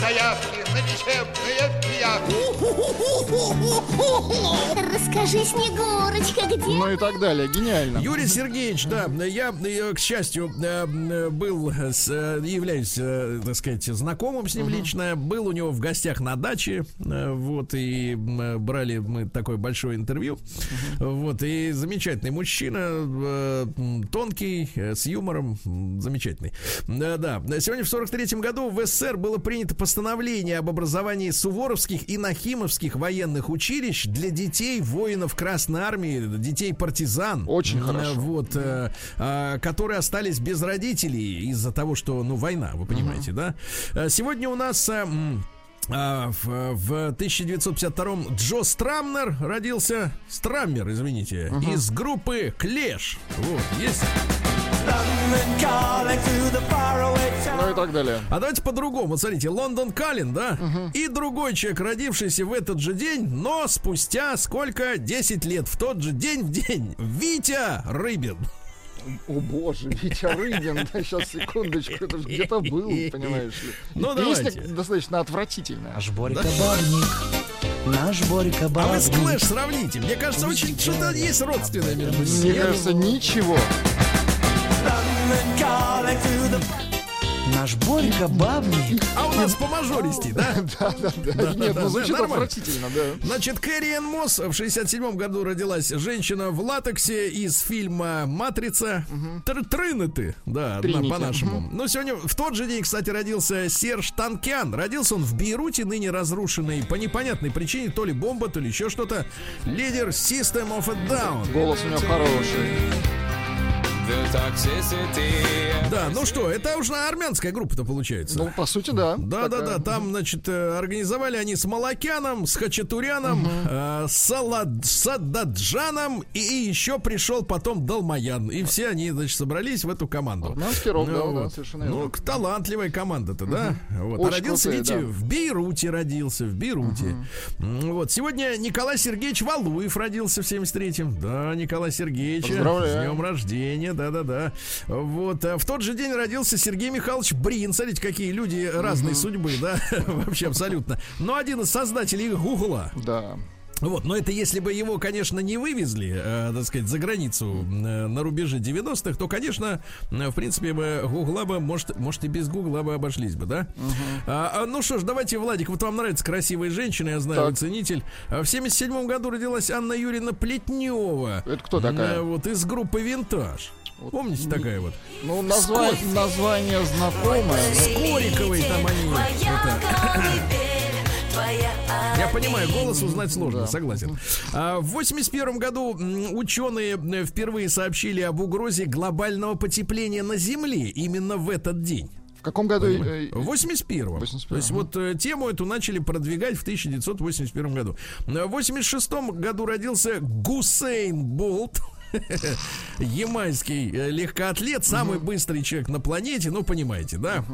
G: заявки на лечебные
H: Расскажи, Снегурочка, где
C: Ну и так далее. Гениально.
B: Юрий Сергеевич, да, я, к счастью, э, был, с, э, являюсь, э, так сказать, знакомым с ним лично, был у него в гостях на даче, вот, и брали мы такое большое интервью, вот, и замечательный мужчина, тонкий, с юмором, замечательный. Да, да, сегодня в 43 году в СССР было принято постановление об образовании суворовских и нахимовских военных училищ для детей воинов Красной Армии, детей партизан.
C: Очень хорошо.
B: Вот, э, а, которые остались без родителей из-за того, что, ну, война, вы понимаете, да? Э, Сегодня у нас... э, а, в, в 1952-м Джо Страмнер родился, Страммер, извините, из группы Клеш. Вот, есть.
C: Ну и так далее.
B: А давайте по-другому. Смотрите, Лондон Каллен, да? И другой человек, родившийся в этот же день, но спустя сколько? 10 лет. В тот же день в день. Витя Рыбин.
C: О боже, Витя Рыбин, да, сейчас секундочку, это же где-то был, понимаешь ли.
B: Ну,
C: песня
B: давайте.
C: достаточно отвратительная.
J: Наш Борька Бабник, наш Борька
B: А вы с
J: Бабник.
B: Клэш сравните. Мне кажется, очень что-то есть родственное между ними.
C: Мне кажется, ничего.
J: Наш Борька бабник.
B: А у нас по мажористи, да?
C: Да, да, да. Нет, ну звучит
B: нормально.
C: отвратительно, да.
B: Значит, Кэрри Энн Мосс в 67 году родилась женщина в латексе из фильма «Матрица». Тр- Тринеты, да, по-нашему. Но сегодня, в тот же день, кстати, родился Серж Танкян. Родился он в Бейруте, ныне разрушенный по непонятной причине, то ли бомба, то ли еще что-то. Лидер System of a Down.
C: Голос у него хороший.
B: Да, ну что, это уже армянская группа-то получается.
C: Ну, по сути, да.
B: Да, да,
C: Такая.
B: да. Там, значит, э, организовали они с Малакяном, с Хачатуряном, э, с Салад- Сададжаном, и, и еще пришел потом Далмаян. И все они, значит, собрались в эту команду.
C: Армянский рок, да,
B: Ну,
C: да,
B: вот.
C: совершенно
B: Ну,
C: верно.
B: к- талантливая команда-то, да? Вот. А
C: Очень
B: родился,
C: крутые,
B: видите,
C: да.
B: в Бейруте родился, в Бейруте. М, Вот. Сегодня Николай Сергеевич Валуев родился в 73-м. Да, Николай Сергеевич.
C: Поздравляю.
B: С днем рождения, да-да-да. Вот. А в тот же день родился Сергей Михайлович Брин. Смотрите, какие люди разной судьбы, да? Вообще абсолютно. Но один из создателей Гугла.
C: Да.
B: Вот, но это если бы его, конечно, не вывезли, э, так сказать, за границу э, на рубеже 90-х, то, конечно, э, в принципе, бы Гугла бы, может, может и без Гугла бы обошлись бы, да? А, а, ну что ж, давайте, Владик, вот вам нравятся красивые женщины, я знаю,
C: Так.
B: ценитель. А В 77 году родилась Анна Юрьевна Плетнева.
C: Это кто такая?
B: Э, Вот из группы «Винтаж». Помните такая вот?
C: Ну, назва- название знакомое.
B: С Кориковой там они. это, Я понимаю, голос узнать сложно, согласен. А, В 81 году ученые э, впервые сообщили об угрозе глобального потепления на Земле именно в этот день.
C: В каком году? э,
B: В 81-м.
C: 81-м,
B: То есть вот э, тему эту начали продвигать в 1981 году. В 86 году родился Гусейн Болт. Ямайский э, легкоатлет, самый быстрый человек на планете, ну, понимаете, да?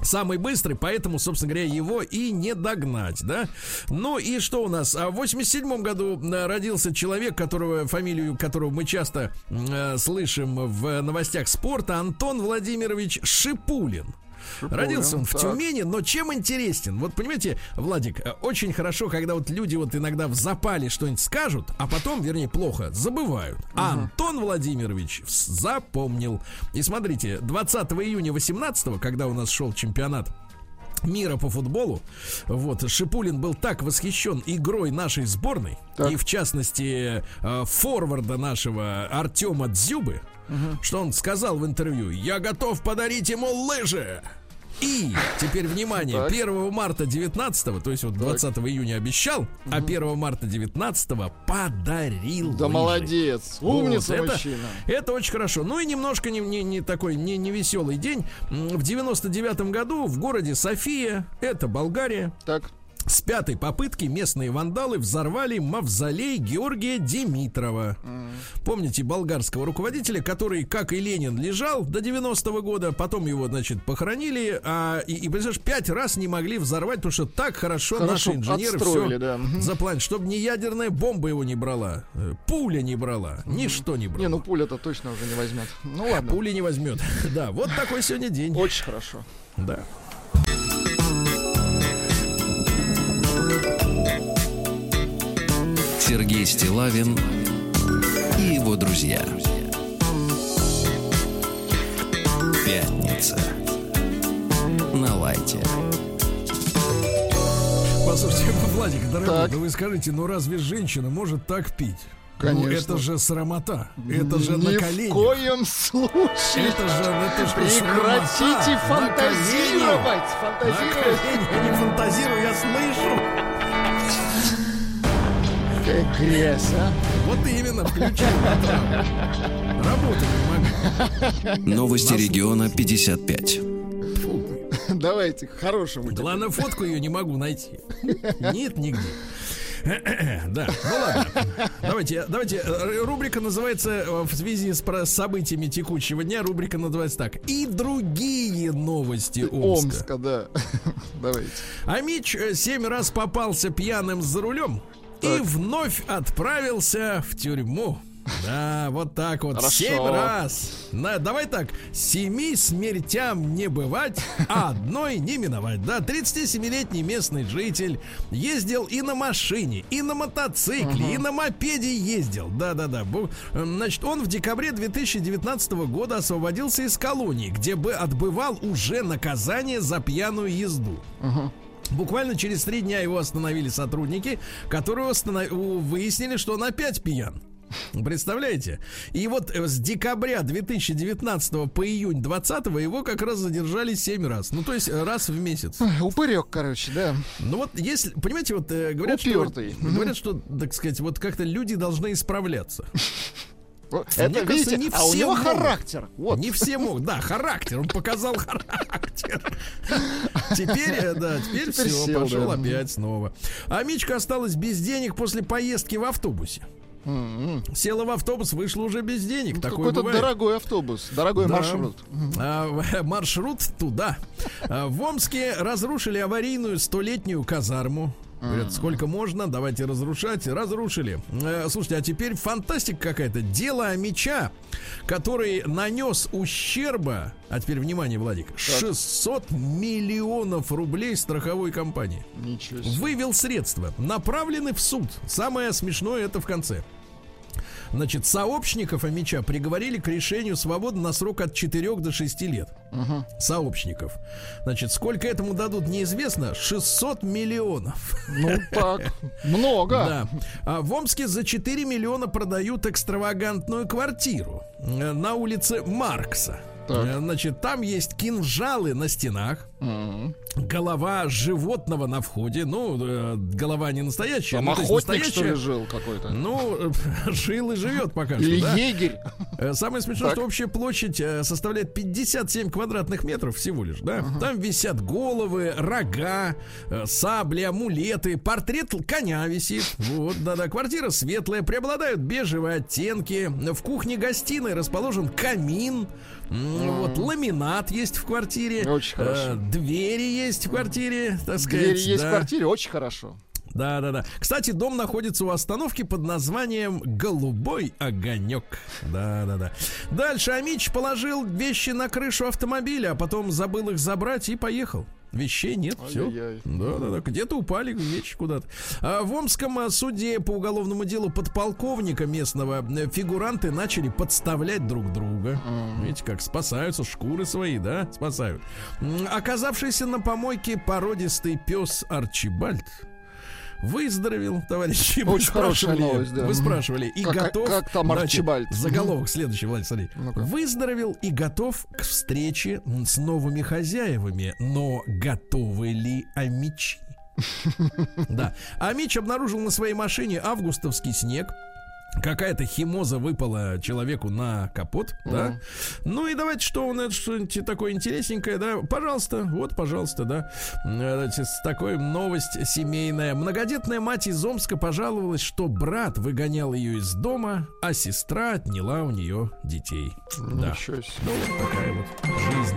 B: Самый быстрый, поэтому, собственно говоря, его и не догнать, да? Ну и что у нас? А В 87 году э, родился человек, которого, фамилию которого мы часто э, слышим в новостях спорта, Антон Владимирович Шипулин. Родился он в
C: так.
B: Тюмени, но чем интересен? Вот понимаете, Владик, э, очень хорошо, когда вот люди вот иногда в запале что-нибудь скажут, а потом, вернее, плохо, забывают. А Антон Владимирович запомнил. И смотрите, 20 июня 18 когда у нас шел чемпионат мира по футболу. Вот, Шипулин был так восхищен игрой нашей сборной,
C: Так.
B: и в частности э, форварда нашего Артема Дзюбы, что он сказал в интервью, я готов подарить ему лыжи. И теперь внимание,
C: Так.
B: 1 марта 19 то есть вот 20 июня обещал, а 1 марта 19 подарил.
C: Да
B: лыжи.
C: молодец. Умница
B: это,
C: мужчина.
B: это очень хорошо. Ну и немножко не, не, не такой не, не веселый день. В 99 году в городе София, это Болгария,
C: Так.
B: С пятой попытки местные вандалы взорвали мавзолей Георгия Димитрова. Помните болгарского руководителя, который, как и Ленин, лежал до 90-го года, потом его, значит, похоронили, а, и, и, представляешь, пять раз не могли взорвать, потому что так хорошо,
C: Хорошо
B: наши инженеры все
C: да. Мгм.
B: запланировали, чтобы ни ядерная бомба его не брала, э, пуля не брала, ничто не брала.
C: Не, ну пуля-то точно уже не возьмет. Ну ладно.
B: Пули не возьмет. Да, вот такой сегодня день.
C: Очень хорошо.
B: Да.
A: Сергей Стилавин и его друзья. Пятница. На лайте.
B: Послушайте, Владик, дорогой,
C: Так.
B: ну вы скажите, ну разве женщина может так пить?
C: Конечно.
B: Ну, это же срамота. Это же
C: Ни
B: на
C: в
B: коленях.
C: коем случае.
B: Это же, это что,
C: Прекратите фантазировать. Фантазировать.
B: Я не фантазирую, я слышу.
C: Как грязь, а?
B: Вот именно, включай. Работать не могу.
A: Новости региона 55.
C: Давайте, к хорошему.
B: Главное, фотку ее не могу найти. Нет нигде. Да, ну ладно. Давайте, давайте. э, Рубрика называется э, в связи с про- событиями текущего дня. Рубрика называется так. И другие новости Омска.
C: Омска, да. Давайте.
B: А Мич э, семь раз попался пьяным за рулем и
C: Так.
B: вновь отправился в тюрьму. Да, вот так вот.
C: Хорошо.
B: Семь раз. На, давай так. Семи смертям не бывать, а одной не миновать. Да, 37-летний местный житель ездил и на машине, и на мотоцикле, и на мопеде ездил. Да-да-да. Бу- эм, Значит, он в декабре 2019 года освободился из колонии, где бы отбывал уже наказание за пьяную езду. Буквально через три дня его остановили сотрудники, которые останов- выяснили, что он опять пьян. Представляете? И вот э, с декабря 2019 по июнь 2020 его как раз задержали 7 раз. Ну, то есть э, раз в месяц.
C: Упырек, короче, да.
B: Ну вот, если, понимаете, вот э, говорят, что, говорят, что, так сказать, вот как-то люди должны исправляться.
C: Вот
B: Мне
C: Это,
B: кажется,
C: видите,
B: не
C: а у него
B: могут.
C: характер. Вот.
B: Не все могут. Да, характер. Он показал характер. Теперь, э, да, теперь,
C: Теперь
B: все,
C: сел,
B: пошел
C: да.
B: опять снова. А Мичка осталась без денег после поездки в автобусе. Села в автобус, вышла уже без денег. Такое
C: Ну, Какой-то
B: бывает.
C: дорогой автобус, дорогой
B: Да.
C: маршрут.
B: А, маршрут туда. А, В Омске разрушили аварийную столетнюю казарму. Говорят, сколько можно, давайте разрушать. Разрушили. Э, Слушайте, а теперь фантастика какая-то. Дело меча, который нанес ущерба, а теперь внимание, Владик, 600 миллионов рублей страховой компании.
C: Ничего себе.
B: Вывел средства, направлены в суд. Самое смешное это в конце. Значит, сообщников Амича приговорили к решению свободы на срок от 4 до 6 лет. Сообщников. Значит, сколько этому дадут, неизвестно. 600 миллионов.
C: Ну так, много.
B: Да. А в Омске за 4 миллиона продают экстравагантную квартиру э, на улице Маркса.
C: Так.
B: Э, Значит, там есть кинжалы на стенах,
C: Мгм.
B: голова животного на входе. Ну, э, голова не настоящая.
C: Там
B: ну,
C: охотник, что ли,
B: настоящая.
C: жил какой-то?
B: Ну, э, жил и живет пока
C: Или
B: что, да?
C: егерь.
B: Самое смешное,
C: Так.
B: что общая площадь составляет 57 квадратных метров всего лишь, да? Там висят головы, рога, сабли, амулеты, портрет коня висит. Вот, да-да. Квартира светлая, преобладают бежевые оттенки. В кухне-гостиной расположен камин. М, Вот, ламинат есть в квартире.
C: Очень хорошо.
B: Э, Двери есть в квартире, так сказать.
C: Двери есть
B: да.
C: в квартире, очень хорошо.
B: Да, да, да. Кстати, дом находится у остановки под названием Голубой огонек. Да, да, да. Дальше Амич положил вещи на крышу автомобиля, а потом забыл их забрать и поехал. Вещей нет, все.
C: Ай-яй-яй.
B: Да, да, да. Где-то упали вещи куда-то. А в Омском а, суде по уголовному делу подполковника местного э, фигуранты начали подставлять друг друга. Видите, как спасаются шкуры свои, да, спасают. Оказавшийся на помойке породистый пес Арчибальд выздоровел, товарищи.
C: Очень хорошая новость, да.
B: Вы спрашивали. И
C: Как-
B: готов...
C: как там
B: Давайте
C: Арчибальд?
B: Заголовок следующий, Владимир, смотри.
C: Ну-ка.
B: Выздоровел и готов к встрече с новыми хозяевами. Но готовы ли амичи? Да. Амич обнаружил на своей машине августовский снег. Какая-то химоза выпала человеку на капот, да. Ну и давайте, что у нас что-нибудь такое интересненькое, да. Пожалуйста, вот, пожалуйста, да. Значит, такой новость семейная. Многодетная мать из Омска пожаловалась, что брат выгонял ее из дома, а сестра отняла у нее детей. Да.
C: Ничего себе.
B: Вот такая вот жизнь.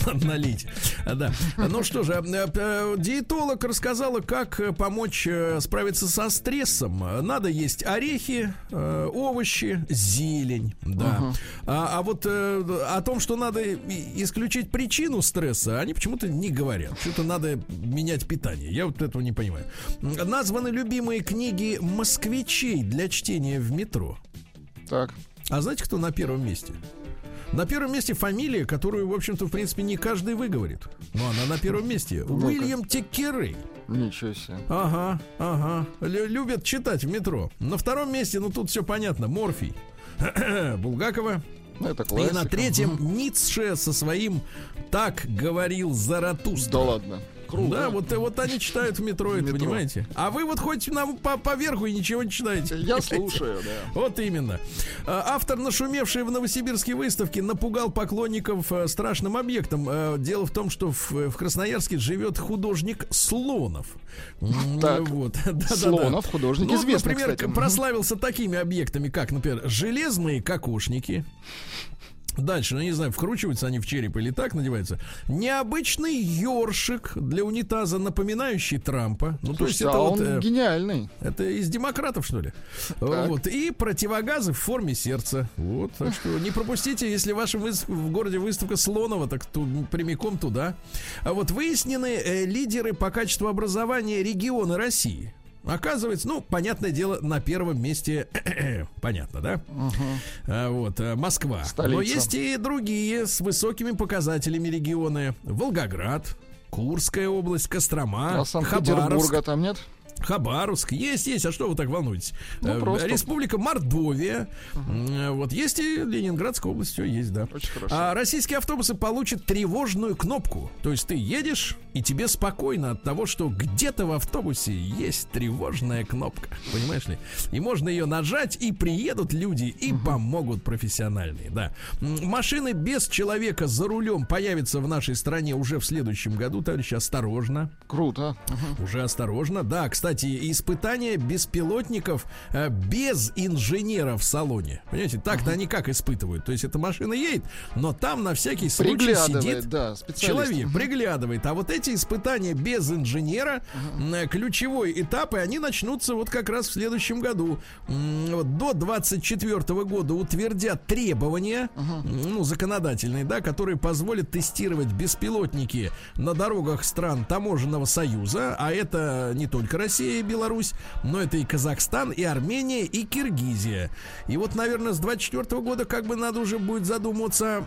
B: налить. Да. Ну что же, э, диетолог рассказала, как э, помочь э, справиться со стрессом. Надо есть орехи, овощи, зелень. Да. А, а вот о том, что надо исключить причину стресса, они почему-то не говорят. Что-то надо менять питание. Я вот этого не понимаю. Названы любимые книги москвичей для чтения в метро.
C: Так.
B: А знаете, кто на первом месте? На первом месте фамилия, которую, в общем-то, в принципе, не каждый выговорит. Но она на первом месте. Уильям Текерей.
C: Ничего себе.
B: Ага, ага. Лю- любят читать в метро. На втором месте, ну тут все понятно, Морфий. Булгакова.
C: Ну, это
B: И
C: классика.
B: на третьем Ницше со своим «Так говорил Заратустра».
C: Да ладно. Круто.
B: Да, вот, э, вот они читают в метро, это понимаете? А вы вот хоть нам по, поверху и ничего не читаете.
C: Я слушаю, да.
B: Вот именно. А, Автор, нашумевший в Новосибирской выставке, напугал поклонников э, страшным объектом. Э, Дело в том, что в, в Красноярске живет художник Слонов.
C: Так.
B: Вот.
C: Слонов, художник
B: Ну,
C: известный,
B: например,
C: кстати.
B: прославился такими объектами, как, например, железные кокошники. Дальше, ну не знаю, вкручиваются они в череп или так надеваются. Необычный ёршик для унитаза, напоминающий Трампа. Ну, то есть
C: Слушайте,
B: это
C: а
B: вот...
C: он
B: э,
C: гениальный.
B: это из демократов, что ли? Вот. И противогазы в форме сердца. Вот. Так что не пропустите, если в вашем выс- в городе выставка Слонова, так ту- прямиком туда. А вот выяснены э, лидеры по качеству образования региона России. Оказывается, ну, понятное дело, на первом месте, понятно, да? А, вот, э, Москва.
C: Столица.
B: Но есть и другие с высокими показателями регионы. Волгоград, Курская область, Кострома,
C: А Санкт-Петербурга там нет?
B: Хабаровск. Есть, есть. А что вы так волнуетесь?
C: Ну,
B: Э,
C: просто.
B: Республика Мордовия. Э, Вот есть и Ленинградская область, все есть, да.
C: Очень хорошо.
B: А российские автобусы получат тревожную кнопку. То есть ты едешь, и тебе спокойно от того, что где-то в автобусе есть тревожная кнопка. Понимаешь ли? И можно ее нажать, и приедут люди, и помогут профессиональные, да. Машины без человека за рулем появятся в нашей стране уже в следующем году, товарищи, осторожно.
C: Круто.
B: Уже осторожно. Да, кстати, испытания беспилотников э, без инженера в салоне. Понимаете, так-то они как испытывают? То есть эта машина едет, но там на всякий случай сидит
C: да,
B: человек, приглядывает. А вот эти испытания без инженера, м, ключевой этап, и они начнутся вот как раз в следующем году. Вот До 24 года утвердят требования, м, ну, законодательные, да, которые позволят тестировать беспилотники на дорогах стран таможенного союза, а это не только Россия и Беларусь, но это и Казахстан, и Армения, и Киргизия. И вот, наверное, с 24 года как бы надо уже будет задуматься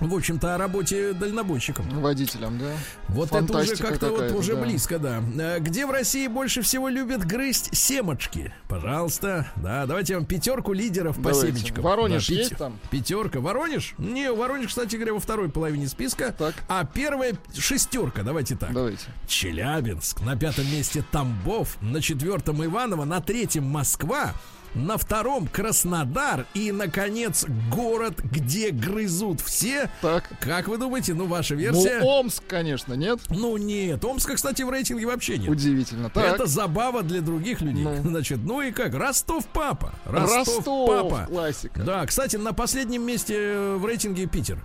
B: в общем-то, о работе дальнобойщиком.
C: Водителем, да?
B: Вот это уже
C: Фантастика
B: как-то вот уже
C: да.
B: близко, да. Э, Где в России больше всего любят грызть семечки? Пожалуйста. Да, давайте вам пятерку лидеров по
C: Давайте.
B: семечкам.
C: Воронеж
B: Да,
C: есть там?
B: Пятерка. Воронеж? Не, Воронеж, кстати говоря, во второй половине списка.
C: Так.
B: А первая шестерка, давайте так.
C: Давайте.
B: Челябинск, на пятом месте Тамбов, на четвертом Иваново, на третьем Москва, на втором Краснодар и, наконец, город, где грызут все.
C: Так.
B: Как вы думаете, ну, ваша
C: Ну,
B: версия?
C: Омск, конечно, нет?
B: Ну нет, Омска, кстати, в рейтинге вообще нет.
C: Удивительно. Так.
B: Это забава для других людей.
C: Ну.
B: Значит, ну и как? Ростов папа. Ростов,
C: классика.
B: Да, кстати, на последнем месте в рейтинге Питер.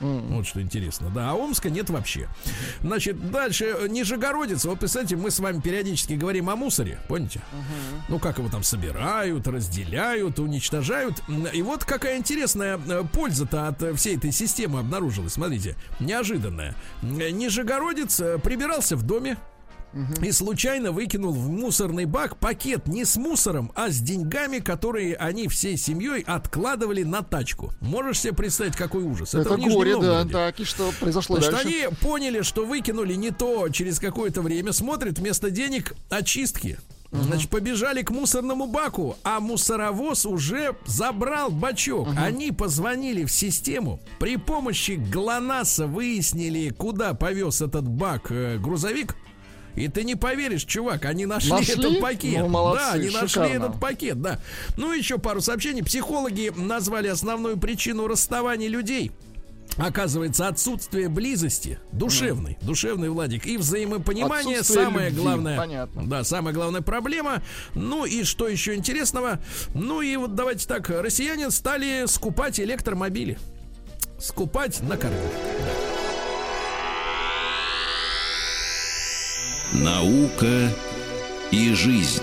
C: М.
B: Вот что интересно. Да, а Омска нет вообще. Значит, дальше э, Нижегородец. Вот, представьте, мы с вами периодически говорим о мусоре. Помните? Ну, как его там собирают, разделяют, уничтожают. И вот какая интересная э, польза-то от э, всей этой системы обнаружилась. Смотрите, неожиданная. Нижегородец прибирался в доме, и случайно выкинул в мусорный бак пакет не с мусором, а с деньгами, которые они всей семьей откладывали на тачку. Можешь себе представить, какой ужас?
C: Это
B: Нижнем
C: горе, да. Так, и что произошло
B: Значит,
C: дальше?
B: они поняли, что выкинули не то через какое-то время, смотрят вместо денег очистки. Значит, побежали к мусорному баку, а мусоровоз уже забрал бачок. Они позвонили в систему. При помощи ГЛОНАССа выяснили, куда повез этот бак э, грузовик. И ты не поверишь, чувак, они нашли,
C: Нашли?
B: этот пакет.
C: Ну, молодцы,
B: да, они нашли
C: шикарно.
B: этот пакет, да. Ну, еще пару сообщений. Психологи назвали основную причину расставания людей. Оказывается, отсутствие близости душевной, душевный Владик, и взаимопонимание самая
C: любви,
B: главная,
C: понятно.
B: да, самая главная проблема. Ну и что еще интересного? Ну и вот давайте так, россияне стали скупать электромобили, скупать на корню.
A: Наука и жизнь.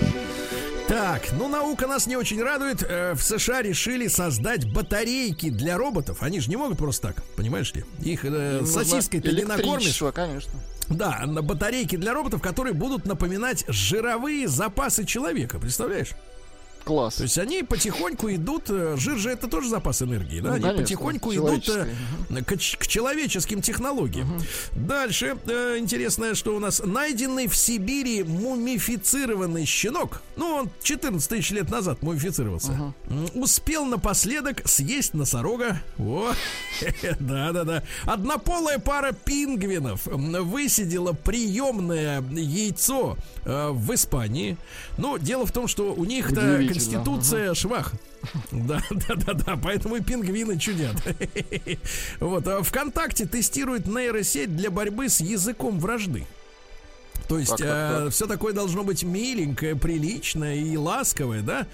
B: Так, ну наука нас не очень радует. Э, В США решили создать батарейки для роботов. Они же не могут просто так, понимаешь ли? Их э, сосиской ты не накормишь.
C: конечно.
B: Да, на батарейки для роботов, которые будут напоминать жировые запасы человека. Представляешь?
C: Класс.
B: То есть они потихоньку идут, э, жир же это тоже запас энергии, да?
C: Ну,
B: они
C: конечно,
B: потихоньку идут э, к, к человеческим технологиям. Дальше э, интересное, что у нас найденный в Сибири мумифицированный щенок, ну он 14 тысяч лет назад мумифицировался, м, успел напоследок съесть носорога. О, да-да-да. Однополая пара пингвинов высидела приемное яйцо э, в Испании. Но дело в том, что у них-то конституция швах. Да, да, да, да, поэтому и пингвины чудят. Вот, а ВКонтакте тестирует нейросеть для борьбы с языком вражды. То есть
C: Так, так, так.
B: все такое должно быть миленькое, приличное и ласковое, да?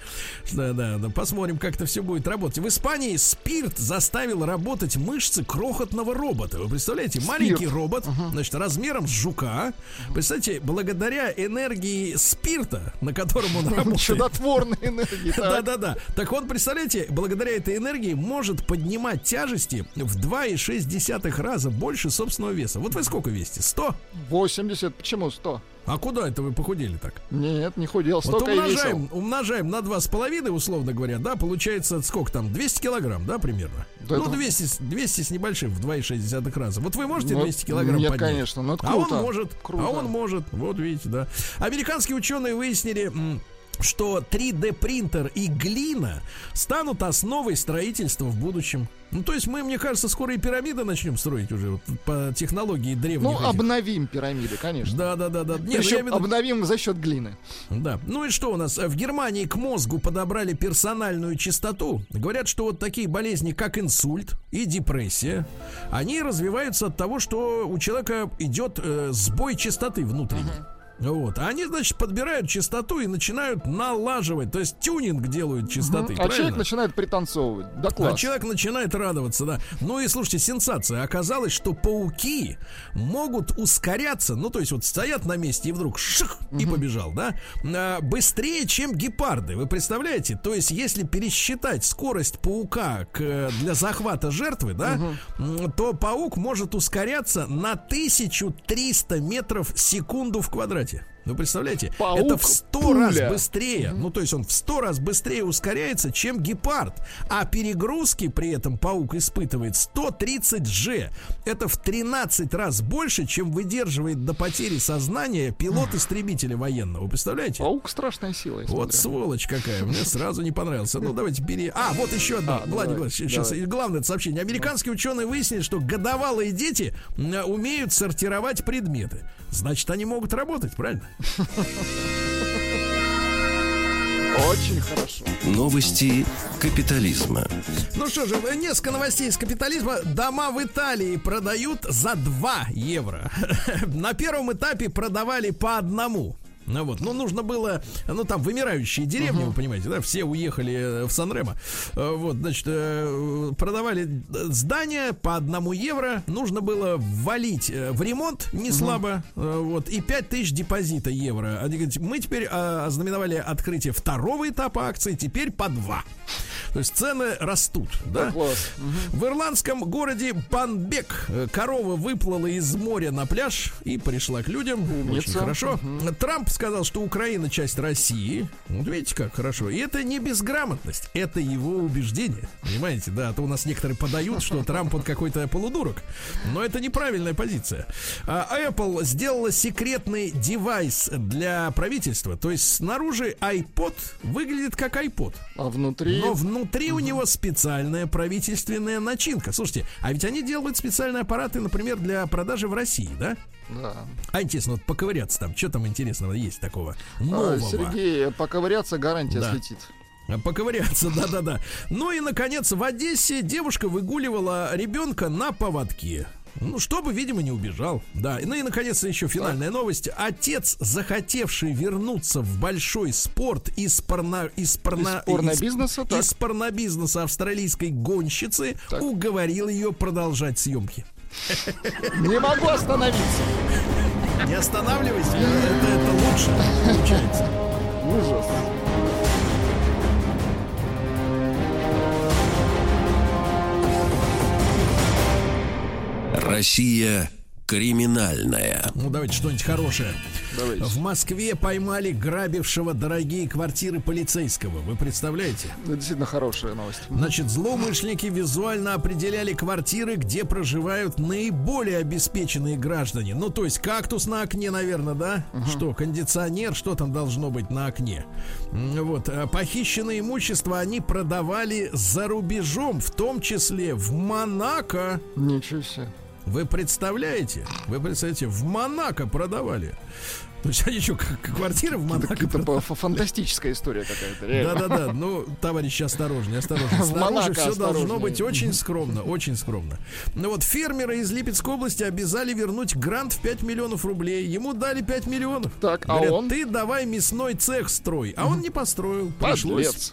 B: Да, да, да. Посмотрим, как это все будет работать. В Испании спирт заставил работать мышцы крохотного робота. Вы представляете, маленький робот, значит, размером с жука. Представляете, благодаря энергии спирта, на котором он работает.
C: Чудотворной энергии. так.
B: Да-да-да. Так вот, представляете, благодаря этой энергии может поднимать тяжести в 2,6 раза больше собственного веса. Вот вы сколько весите? 100?
C: 80, почему 100?
B: А куда это вы похудели так?
C: Нет, не худел,
B: Вот
C: столько и
B: умножаем,
C: весил.
B: умножаем на 2,5, условно говоря, да, получается сколько там? 200 килограмм, да, примерно?
C: Да
B: ну,
C: это-
B: 200, с- 200 с небольшим, в 2,6 раза. Вот вы можете
C: Ну,
B: 200 килограмм
C: нет,
B: поднять?
C: конечно, ну это
B: А он
C: круто.
B: может,
C: Круто.
B: а он может, вот видите, да. Американские ученые выяснили, что 3D принтер и глина станут основой строительства в будущем. Ну, то есть мы, мне кажется, скоро и пирамиды начнем строить уже по технологии древних.
C: Ну,
B: этих.
C: обновим пирамиды, конечно.
B: Да, да, да, да. Не, я
C: Причем
B: виду-
C: обновим за счет глины.
B: да. Ну и что у нас? В Германии к мозгу подобрали персональную частоту. Говорят, что вот такие болезни, как инсульт и депрессия, они развиваются от того, что у человека идет э, сбой частоты внутренней. Вот. А они, значит, подбирают частоту и начинают налаживать. То есть тюнинг делают частоты.
C: А
B: правильно?
C: человек начинает пританцовывать. Да
B: А
C: класс.
B: человек начинает радоваться, да. Ну и слушайте, сенсация. Оказалось, что пауки могут ускоряться, ну то есть вот стоят на месте и вдруг ших и побежал, да, а, быстрее, чем гепарды. Вы представляете? То есть если пересчитать скорость паука к, для захвата жертвы, да, м, то паук может ускоряться на 1300 метров в секунду в квадрате. Кстати, вы представляете?
C: Паук
B: Это в 100
C: пуля.
B: раз быстрее. Ну, то есть он в 100 раз быстрее ускоряется, чем гепард. А перегрузки при этом паук испытывает 130 G. Это в 13 раз больше, чем выдерживает до потери сознания пилот истребителя военного. Вы представляете?
C: Паук страшная сила.
B: Вот сволочь какая. Мне сразу не понравился. Ну, давайте бери. А, вот еще одно.
C: А,
B: Владимир
C: давай,
B: сейчас
C: давай.
B: главное это сообщение. Американские ученые выяснили, что годовалые дети умеют сортировать предметы. Значит, они могут работать, правильно?
C: Очень хорошо.
A: Новости капитализма.
B: Ну что же, несколько новостей из капитализма. Дома в Италии продают за 2 евро. На первом этапе продавали по одному. Ну вот, ну нужно было, ну там вымирающие деревни, вы понимаете, да, все уехали э, в Сан-Ремо. Э, Вот, значит, э, продавали здания по одному евро, нужно было ввалить э, в ремонт не слабо, э, вот, и 5 тысяч депозита евро. Они говорят, мы теперь э, ознаменовали открытие второго этапа акции, теперь по 2. То есть цены растут, да?
C: Да, класс.
B: В ирландском городе Банбек корова выплыла из моря на пляж и пришла к людям. Очень
C: Умница.
B: хорошо. Трамп сказал, что Украина часть России. Вот видите, как хорошо. И это не безграмотность, это его убеждение. Понимаете, да, а то у нас некоторые подают, что Трамп он какой-то полудурок. Но это неправильная позиция. А Apple сделала секретный девайс для правительства. То есть снаружи iPod выглядит как iPod.
C: А внутри...
B: Но внутри у него специальная правительственная начинка. Слушайте, а ведь они делают специальные аппараты, например, для продажи в России, да?
C: Да.
B: А интересно, вот поковыряться там, что там интересного есть такого
C: А,
B: нового?
C: Сергей, поковыряться гарантия
B: Да.
C: слетит.
B: А, Поковыряться, да-да-да. Ну и, наконец, в Одессе девушка выгуливала ребенка на поводке. Ну, чтобы, видимо, не убежал. Да. Ну и, наконец, еще финальная новость. Отец, захотевший вернуться в большой спорт из порно... Из, порно...
C: Из порнобизнеса, так.
B: из порнобизнеса австралийской гонщицы
C: Так.
B: уговорил ее продолжать съемки.
C: Не могу остановиться.
B: Не останавливайся, это, это лучше получается.
C: Ужас.
A: Россия Криминальное.
B: Ну, давайте что-нибудь хорошее.
C: Давайте.
B: В Москве поймали грабившего дорогие квартиры полицейского. Вы представляете?
C: Это действительно хорошая новость.
B: Значит, злоумышленники визуально определяли квартиры, где проживают наиболее обеспеченные граждане. Ну, то есть кактус на окне, наверное, да? Что, кондиционер, что там должно быть на окне? Вот. а Похищенное имущество они продавали за рубежом, в том числе в Монако.
C: Ничего себе.
B: Вы представляете? Вы представляете, в Монако продавали. То есть они что, квартиры в Монако
C: Это фантастическая история какая-то.
B: да-да-да, ну, товарищи, осторожнее, осторожнее. Снаружи все должно быть очень скромно, очень скромно. Ну вот фермера из Липецкой области обязали вернуть грант в 5 миллионов рублей. Ему дали 5 миллионов.
C: Так, а
B: Говорят,
C: он?
B: ты давай мясной цех строй. А он не построил. Пришлось.
C: Подлец.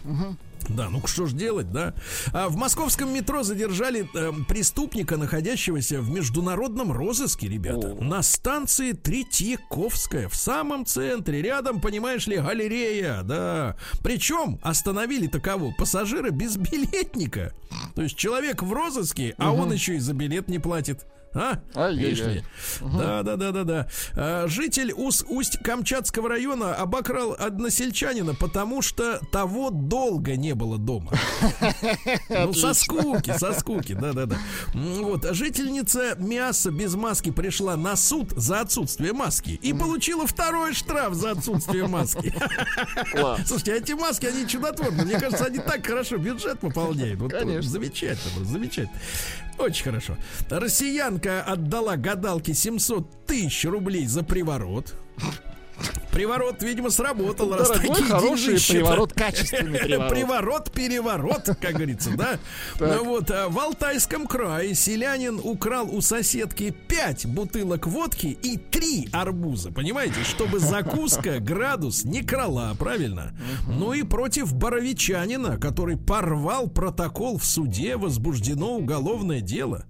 B: Да, ну что ж делать, да? А в московском метро задержали эм, преступника, находящегося в международном розыске, ребята. На станции Третьяковская, в самом центре, рядом, понимаешь ли, галерея, да. Причем остановили таково пассажира без билетника. То есть человек в розыске, а он еще и за билет не платит. А?
C: Ай-яй-яй.
B: Да, да, да, да, да. А, житель Ус- Усть-Камчатского района обокрал односельчанина, потому что того долго не было дома. Ну, со скуки, со скуки, да, да, да. Вот, жительница мяса без маски пришла на суд за отсутствие маски и получила второй штраф за отсутствие маски. Слушайте, а эти маски, они чудотворны. Мне кажется, они так хорошо бюджет пополняют. Вот,
C: Конечно.
B: Замечательно, замечательно. Очень хорошо. Россиянка отдала гадалке 700 тысяч рублей за приворот. Приворот, видимо, сработал, раз
C: Дорогой,
B: такие
C: хороший
B: деньжища-то.
C: приворот, качественный приворот.
B: Приворот, переворот, как говорится, да? Ну вот, а в Алтайском крае селянин украл у соседки 5 бутылок водки и 3 арбуза, понимаете? Чтобы закуска градус не крала, правильно? Ну и против боровичанина, который порвал протокол в суде, возбуждено уголовное дело.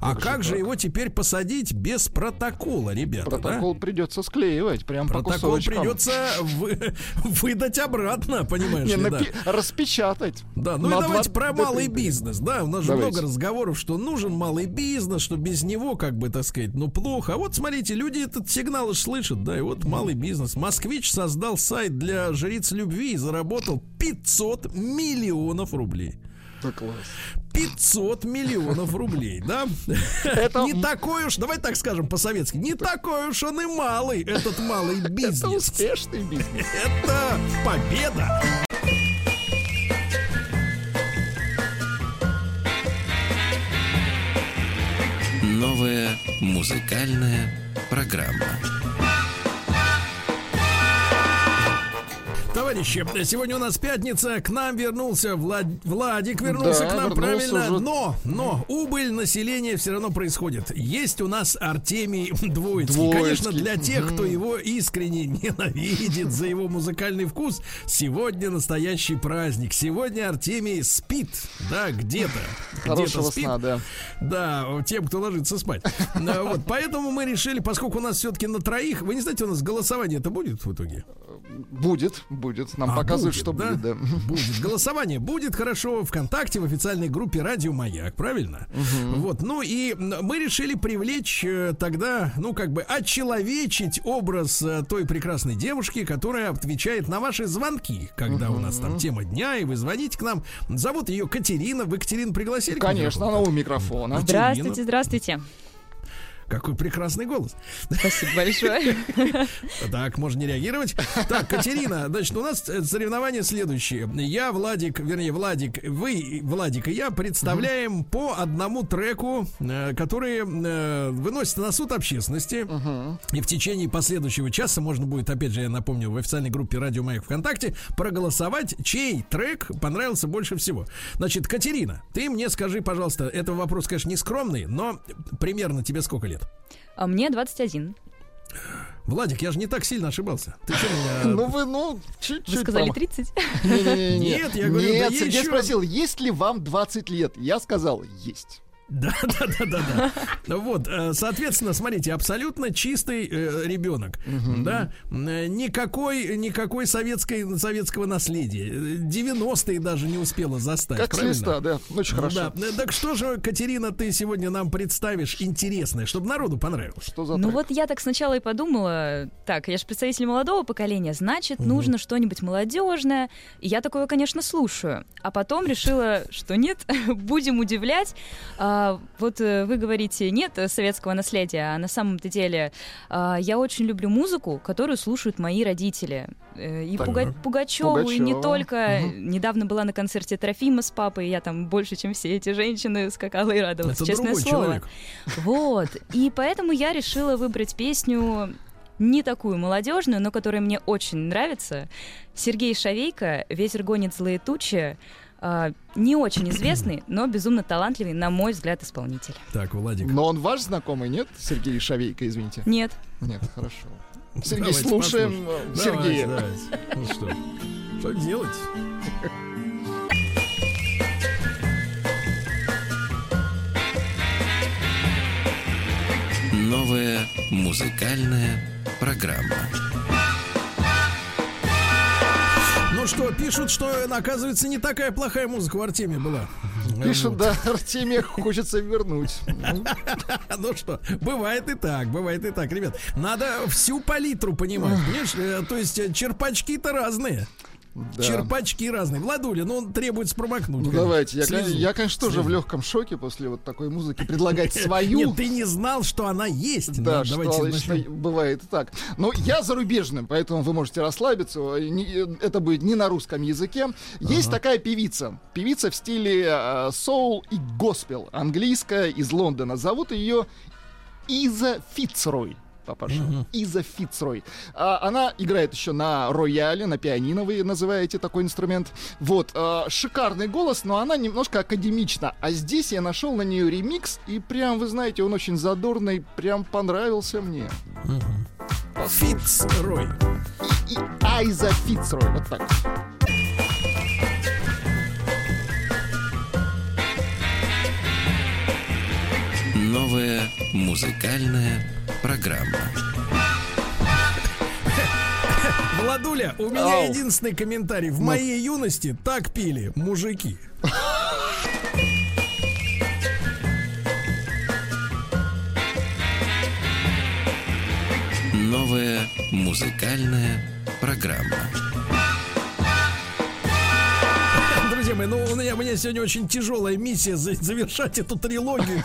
B: А как же его теперь посадить без протокола, ребята? да?
C: Протокол придется склеивать, прям по
B: Протокол
C: кусочкам.
B: придется вы- выдать обратно, понимаешь
C: Не,
B: ли, да?
C: напи- распечатать.
B: Да, ну и давайте
C: два-
B: про
C: да,
B: малый
C: да,
B: бизнес, да, у нас же
C: Давайте.
B: много разговоров, что нужен малый бизнес, что без него, как бы, так сказать, ну плохо. А вот смотрите, люди этот сигнал уж слышат, да, и вот малый бизнес. Москвич создал сайт для жриц любви и заработал 500 миллионов рублей.
C: Да класс.
B: 500 миллионов рублей, да?
C: Это-
B: Не такой уж, давай так скажем по-советски, не такой уж он и малый, этот малый
C: Это
B: бизнес.
C: успешный бизнес.
B: Это победа.
A: Новая музыкальная программа.
B: Товарищи, сегодня у нас пятница, к нам вернулся Влад... Владик, вернулся
C: Да,
B: к нам, правильно,
C: уже.
B: но, но убыль населения все равно происходит. Есть у нас Артемий Двоицкий.
C: Двоицкий.
B: Конечно, для тех, кто его искренне ненавидит за его музыкальный вкус, сегодня настоящий праздник. Сегодня Артемий спит, да, где-то. Где-то
C: Хорошего
B: спит.
C: сна, да.
B: Да, тем, кто ложится спать. Вот, поэтому мы решили, поскольку у нас все-таки на троих, вы не знаете, у нас голосование это будет в итоге?
C: Будет, будет. Нам
B: А,
C: показывают,
B: будет,
C: что
B: да?
C: будет, да.
B: Будет. Голосование будет хорошо ВКонтакте в официальной группе Радио Маяк, правильно? Вот. Ну и мы решили привлечь э, тогда, ну как бы очеловечить образ э, той прекрасной девушки, которая отвечает на ваши звонки, когда у нас там тема дня, и вы звоните к нам. Зовут ее Катерина. Вы Катерину пригласили?
C: Конечно, она у микрофона.
K: Здравствуйте, здравствуйте.
B: Какой прекрасный голос.
K: Спасибо большое.
B: Так, можно не реагировать. Так, Катерина, значит, у нас э, соревнования следующие. Я, Владик, вернее, Владик, вы, Владик и я представляем по одному треку, э, которые э, выносятся на суд общественности. И в течение последующего часа можно будет, опять же, я напомню, в официальной группе Радио Маяк ВКонтакте проголосовать, чей трек понравился больше всего. Значит, Катерина, ты мне скажи, пожалуйста, это вопрос, конечно, не скромный, но примерно тебе сколько лет?
K: А мне 21.
B: Владик, я же не так сильно ошибался. Ты что меня...
C: Ну вы, ну, чуть-чуть.
K: Вы сказали
C: промах-
K: 30?
C: Не-не-не.
B: Нет, я говорю,
C: Нет, Сергей
B: еще-
C: спросил, есть ли вам 20 лет? Я сказал, есть.
B: Да, да, да, да, да. Вот, э, соответственно, смотрите, абсолютно чистый э, ребенок, да, Э, никакой, никакой советской, советского наследия. 90-е даже не успела заставить.
C: Как
B: правильно?
C: листа, да, очень хорошо.
B: Да. Так что же, Катерина, ты сегодня нам представишь интересное, чтобы народу понравилось?
C: Что за
K: Ну
C: трек?
K: вот я так сначала и подумала, так, я же представитель молодого поколения, значит, нужно что-нибудь молодежное. И я такое, конечно, слушаю. А потом решила, что нет, будем удивлять. А, вот э, вы говорите, нет советского наследия, а на самом-то деле а, я очень люблю музыку, которую слушают мои родители. Э, И
C: Так.
K: Пуга- Пугачеву, и не только. Недавно была на концерте Трофима с папой, я там больше, чем все эти женщины, скакала и радовалась,
B: Это
K: честное слово.
B: человек.
K: Вот. И поэтому я решила выбрать песню не такую молодежную, но которая мне очень нравится. Сергей Шавейко «Ветер гонит злые тучи». А, не очень известный, но безумно талантливый, на мой взгляд, исполнитель.
B: Так, Владик.
C: Но он ваш знакомый, нет? Сергей Шавейко, извините.
K: Нет.
C: Нет, хорошо. Сергей,
B: Давайте
C: слушаем
B: послушаем.
C: э, Сергея.
B: Давайте, давайте. Ну что, что делать?
A: Новая музыкальная программа.
B: Что, пишут, что, оказывается, не такая плохая музыка в Артеме была.
C: Пишет,
B: Вот.
C: да, Артемия хочется вернуть. Ну,
B: Ну что, бывает и так, бывает и так, ребят. Надо всю палитру понимать, понимаешь? Э, То есть э, черпачки-то разные.
C: Да.
B: Черпачки разные. Владуля, ну он требуется промокнуть.
C: Ну
B: конечно.
C: давайте, я,
B: Слезу.
C: я, конечно, тоже
B: Слезу.
C: в легком шоке после вот такой музыки предлагать свою.
B: Нет, ты не знал, что она есть.
C: Да,
B: Ну,
C: что обычно бывает так. Но я зарубежным, поэтому вы можете расслабиться. Это будет не на русском языке. Есть такая певица. Певица в стиле э, соул и госпел. Английская, из Лондона. Зовут ее Иза Фицрой. Папаша. Иза Фицрой. А, она играет еще на рояле, на пианино, вы называете такой инструмент. Вот, а, шикарный голос, но она немножко академична. А здесь я нашел на нее ремикс, и прям, вы знаете, он очень задорный, прям понравился мне.
B: Фицрой.
C: И Айза Фицрой, вот так.
A: Новая музыкальная программа.
B: Владуля, у меня
C: Ау.
B: единственный комментарий. В моей юности так пили мужики.
A: Новая музыкальная программа.
B: Друзья мои, ну у меня, у меня сегодня очень тяжелая миссия за- завершать эту трилогию.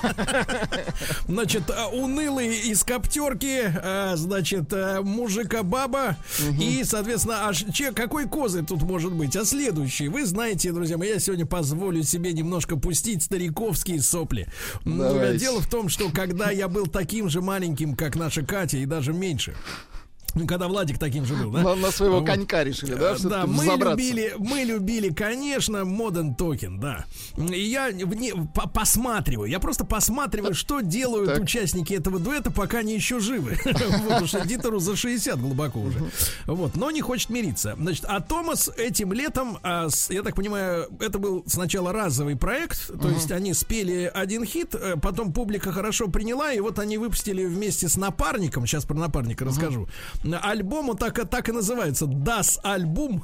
B: Значит, а, унылый из коптерки, а, значит, а, мужика-баба. И, соответственно, аж че, какой козырь тут может быть? А следующий, вы знаете, друзья мои, я сегодня позволю себе немножко пустить стариковские сопли.
C: Давайте.
B: Дело в том, что когда я был таким же маленьким, как наша Катя, и даже меньше, ну, когда Владик таким же был, да?
C: На, на своего
B: Вот.
C: конька решили, да?
B: Да,
C: всё-таки
B: мы
C: взобраться?
B: любили, мы любили, конечно, Modern Token, да. И я вне- по- посматриваю, я просто посматриваю, что делают
C: Так.
B: участники этого дуэта, пока они еще живы. Потому что Дитеру за 60 глубоко уже. Вот, но не хочет мириться. Значит, а Томас этим летом, а, я так понимаю, это был сначала разовый проект, то есть они спели один хит, э, потом публика хорошо приняла, и вот они выпустили вместе с напарником, сейчас про напарника расскажу, альбом, он так, и- так и называется, Das альбом.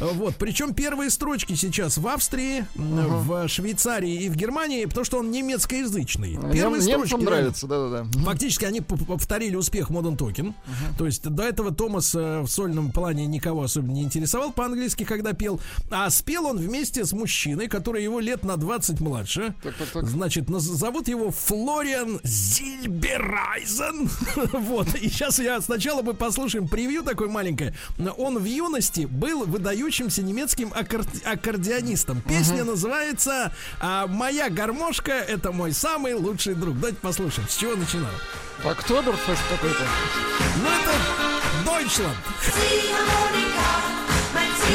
B: Вот, причем первые строчки сейчас в Австрии, м, в Швейцарии и в Германии, потому что он немецкоязычный.
C: Нем-
B: Первые
C: немцам
B: строчки
C: нравится, да-да-да.
B: Фактически они повторили успех Modern Token. То есть до этого Томас э, в сольном плане никого особенно не интересовал по-английски, когда пел. А спел он вместе с мужчиной, который его лет на 20 младше.
C: Так, так, так.
B: Значит, зовут его Флориан Зильберайзен. вот. И сейчас я сначала мы послушаем превью такое маленькое. Он в юности был выдающимся немецким аккор- аккордеонистом. Песня называется а, «Моя гармошка – это мой самый лучший друг». Давайте послушаем, с чего начинал.
C: Октоберфест какой-то.
B: Ну, это Deutschland.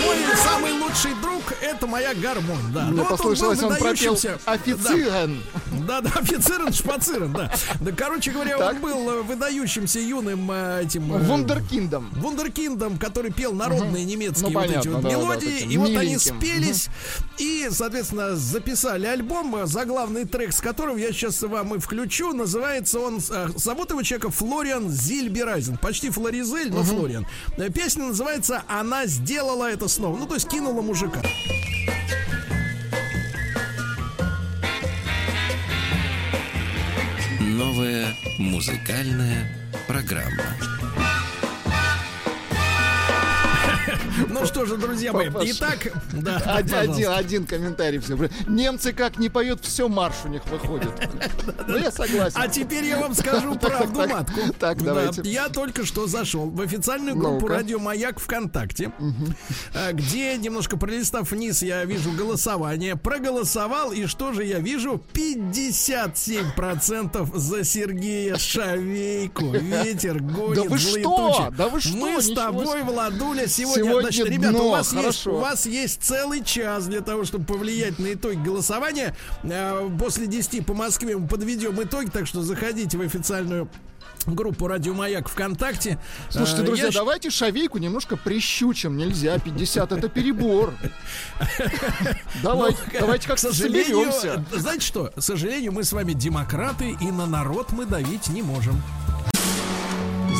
B: Мой самый лучший друг это моя гармонь, да.
C: Мне
B: Ну,
C: послышалось,
B: был
C: он пропел офицерен.
B: Да, да, офицерен, шпацерен, да. Да, короче говоря,
C: Так.
B: он был э, выдающимся юным э, этим... э,
C: Вундеркиндом.
B: Вундеркиндом, который пел народные немецкие
C: Ну,
B: вот эти
C: понятно,
B: вот
C: да, да,
B: мелодии.
C: таким
B: и вот они спелись. И, соответственно, записали альбом, заглавный трек, с которым я сейчас вам и включу. Называется он... Зовут его человека Флориан Зильберайзен. Почти Флоризель, но Флориан. Э, Песня называется «Она сделала это снова». Ну, то есть кинула мужика.
A: Новая музыкальная программа.
B: Ну что же, друзья мои, итак... Да,
C: Один, один, комментарий все. Немцы как не поют, все марш у них выходит. Ну, я согласен.
B: А теперь я вам скажу правду матку.
C: так,
B: Да,
C: давайте.
B: я только что зашел в официальную группу. Радио Маяк ВКонтакте, э, где, немножко пролистав вниз, я вижу голосование. Проголосовал, и что же я вижу? 57% за Сергея Шавейку. Ветер гонит
C: Да вы что? Да вы что?
B: Мы с тобой. Владуля, сегодня...
C: Сегодня
B: значит, ребята, у
C: дно,
B: вас, есть,
C: хорошо.
B: у вас есть целый час для того, чтобы повлиять на итоги голосования. Э, После 10 по Москве мы подведем итоги, так что заходите в официальную группу Радио Маяк ВКонтакте.
C: Слушайте,
B: Э,
C: друзья,
B: я
C: давайте шавейку немножко прищучим. Нельзя, 50 это перебор. Давайте,
B: Ну,
C: давайте как-то соберемся.
B: знаете что? К сожалению, мы с вами демократы, и на народ мы давить не можем.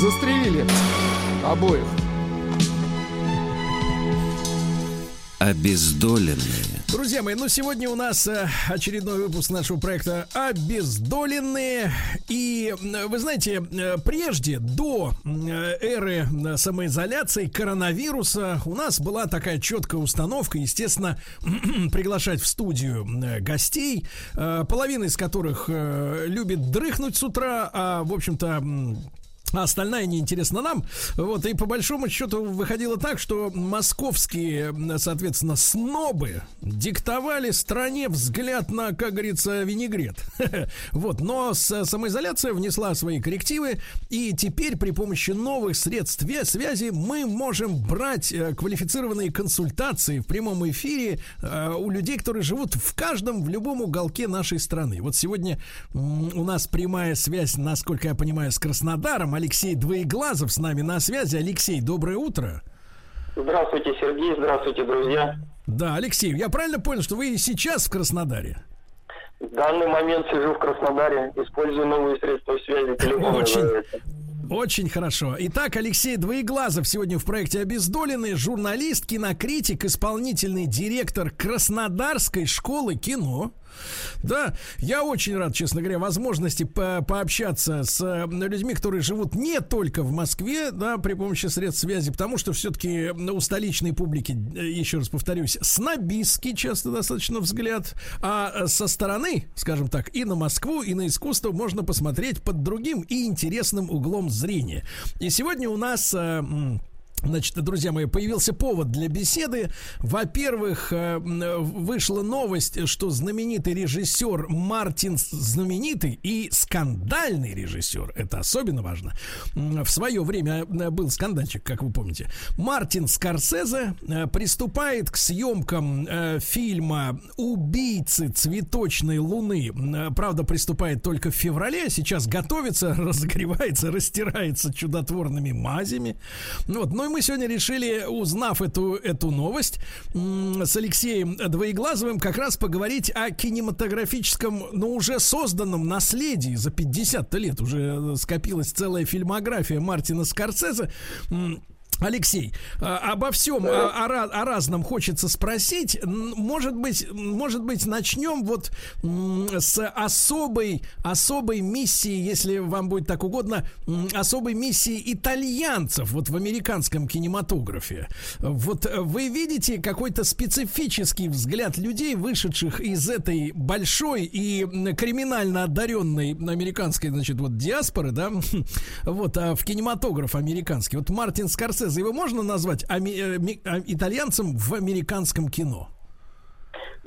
C: Застрелили обоих.
A: Обездоленные.
B: Друзья мои, ну сегодня у нас э, очередной выпуск нашего проекта «Обездоленные». И э, вы знаете, э, прежде, до эры самоизоляции, коронавируса, у нас была такая четкая установка, естественно, приглашать в студию гостей, половина из которых любит дрыхнуть с утра, а, в общем-то, а остальная неинтересна нам. Вот, и по большому счету выходило так, что московские, соответственно, снобы диктовали стране взгляд на, как говорится, винегрет. Вот, но самоизоляция внесла свои коррективы, и теперь при помощи новых средств свя- связи мы можем брать э, квалифицированные консультации в прямом эфире э, у людей, которые живут в каждом, в любом уголке нашей страны. Вот сегодня у нас прямая связь, насколько я понимаю, с Краснодаром. Алексей Двоеглазов с нами на связи. Алексей, доброе утро.
L: Здравствуйте, Сергей, здравствуйте, друзья.
B: Да, Алексей, я правильно понял, что вы сейчас в Краснодаре?
L: В данный момент сижу в Краснодаре, использую новые средства связи, телефон
B: Очень,
L: называется.
B: очень хорошо. Итак, Алексей Двоеглазов сегодня в проекте «Обездоленный», журналист, кинокритик, исполнительный директор Краснодарской школы кино. Да, я очень рад, честно говоря, возможности по- пообщаться с людьми, которые живут не только в Москве, да, при помощи средств связи, потому что все-таки у столичной публики, э, еще раз повторюсь, снобистский часто достаточно взгляд, а э, со стороны, скажем так, и на Москву, и на искусство можно посмотреть под другим и интересным углом зрения. И сегодня у нас... э, Значит, друзья мои, появился повод для беседы. Во-первых, э, м, вышла новость, что знаменитый режиссер Мартин, знаменитый и скандальный режиссер, это особенно важно, в свое время э, был скандальчик, как вы помните. Мартин Скорсезе э, приступает к съемкам э, фильма «Убийцы цветочной луны». Э, Правда, приступает только в феврале, сейчас готовится, разогревается, растирается чудотворными мазями. Ну Вот. Ну и мы сегодня решили, узнав эту, эту новость, с Алексеем Двоеглазовым как раз поговорить о кинематографическом, ну, уже созданном наследии за 50 лет. Уже э, скопилась целая фильмография Мартина Скорсезе. Алексей, а, обо всем, о, о о разном хочется спросить. Может быть, может быть, начнем вот с особой, особой миссии, если вам будет так угодно, особой миссии итальянцев вот в американском кинематографе. Вот э, вы видите какой-то специфический взгляд людей, вышедших из этой большой и криминально одаренной американской, значит, вот диаспоры, да, вот, а в кинематограф американский. Вот Мартин Скорсезе, его можно назвать э, а, итальянцем в американском кино?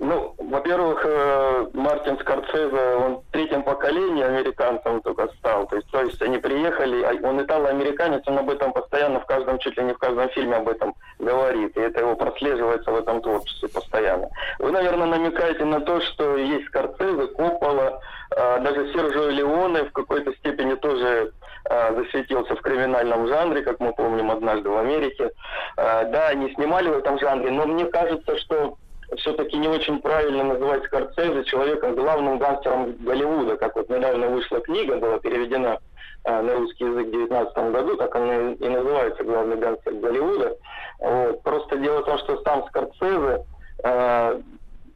L: Ну, во-первых, э, Мартин Скорсезе, он третьем поколении американцем только стал. То есть, то есть они приехали, а он итало-американец, он об этом постоянно в каждом, чуть ли не в каждом фильме об этом говорит. И это его прослеживается в этом творчестве постоянно. Вы, наверное, намекаете на то, что есть Скорсезе, Коппола, э, даже Сержио Леоне в какой-то степени тоже э, засветился в криминальном жанре, как мы помним однажды в Америке. Да, они снимали в этом жанре, но мне кажется, что все-таки не очень правильно называть Скорсезе человеком, главным гангстером Голливуда. Как вот недавно вышла книга, была переведена э, на русский язык в 2019 году, так она и называется «Главный гангстер Голливуда». Вот. Просто дело в том, что сам Скорсезе, э,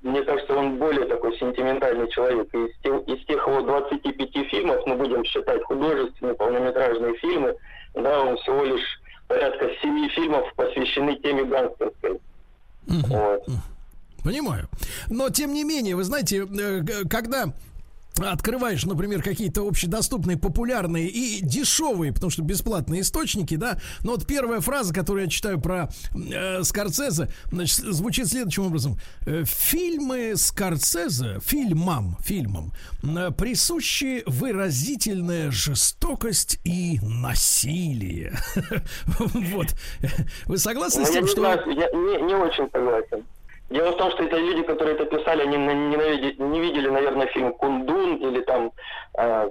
L: мне кажется, он более такой сентиментальный человек. Из тех, из тех его 25 фильмов, мы будем считать художественные, полнометражные фильмы, да, он всего лишь порядка 7 фильмов посвящены теме гангстерской.
B: Вот. Понимаю. Но, тем не менее, вы знаете, э, когда открываешь, например, какие-то общедоступные, популярные и дешевые, потому что бесплатные источники, да, но вот первая фраза, которую я читаю про э, Скорсезе, значит, звучит следующим образом. Э, фильмы Скорсезе, фильмам, фильмам, э, присущи выразительная жестокость и насилие. Вот. Вы согласны с
L: Ну,
B: тем, что...
L: не очень согласен. Дело в том, что это люди, которые это писали, они не видели, наверное, фильм «Кундун» или там э,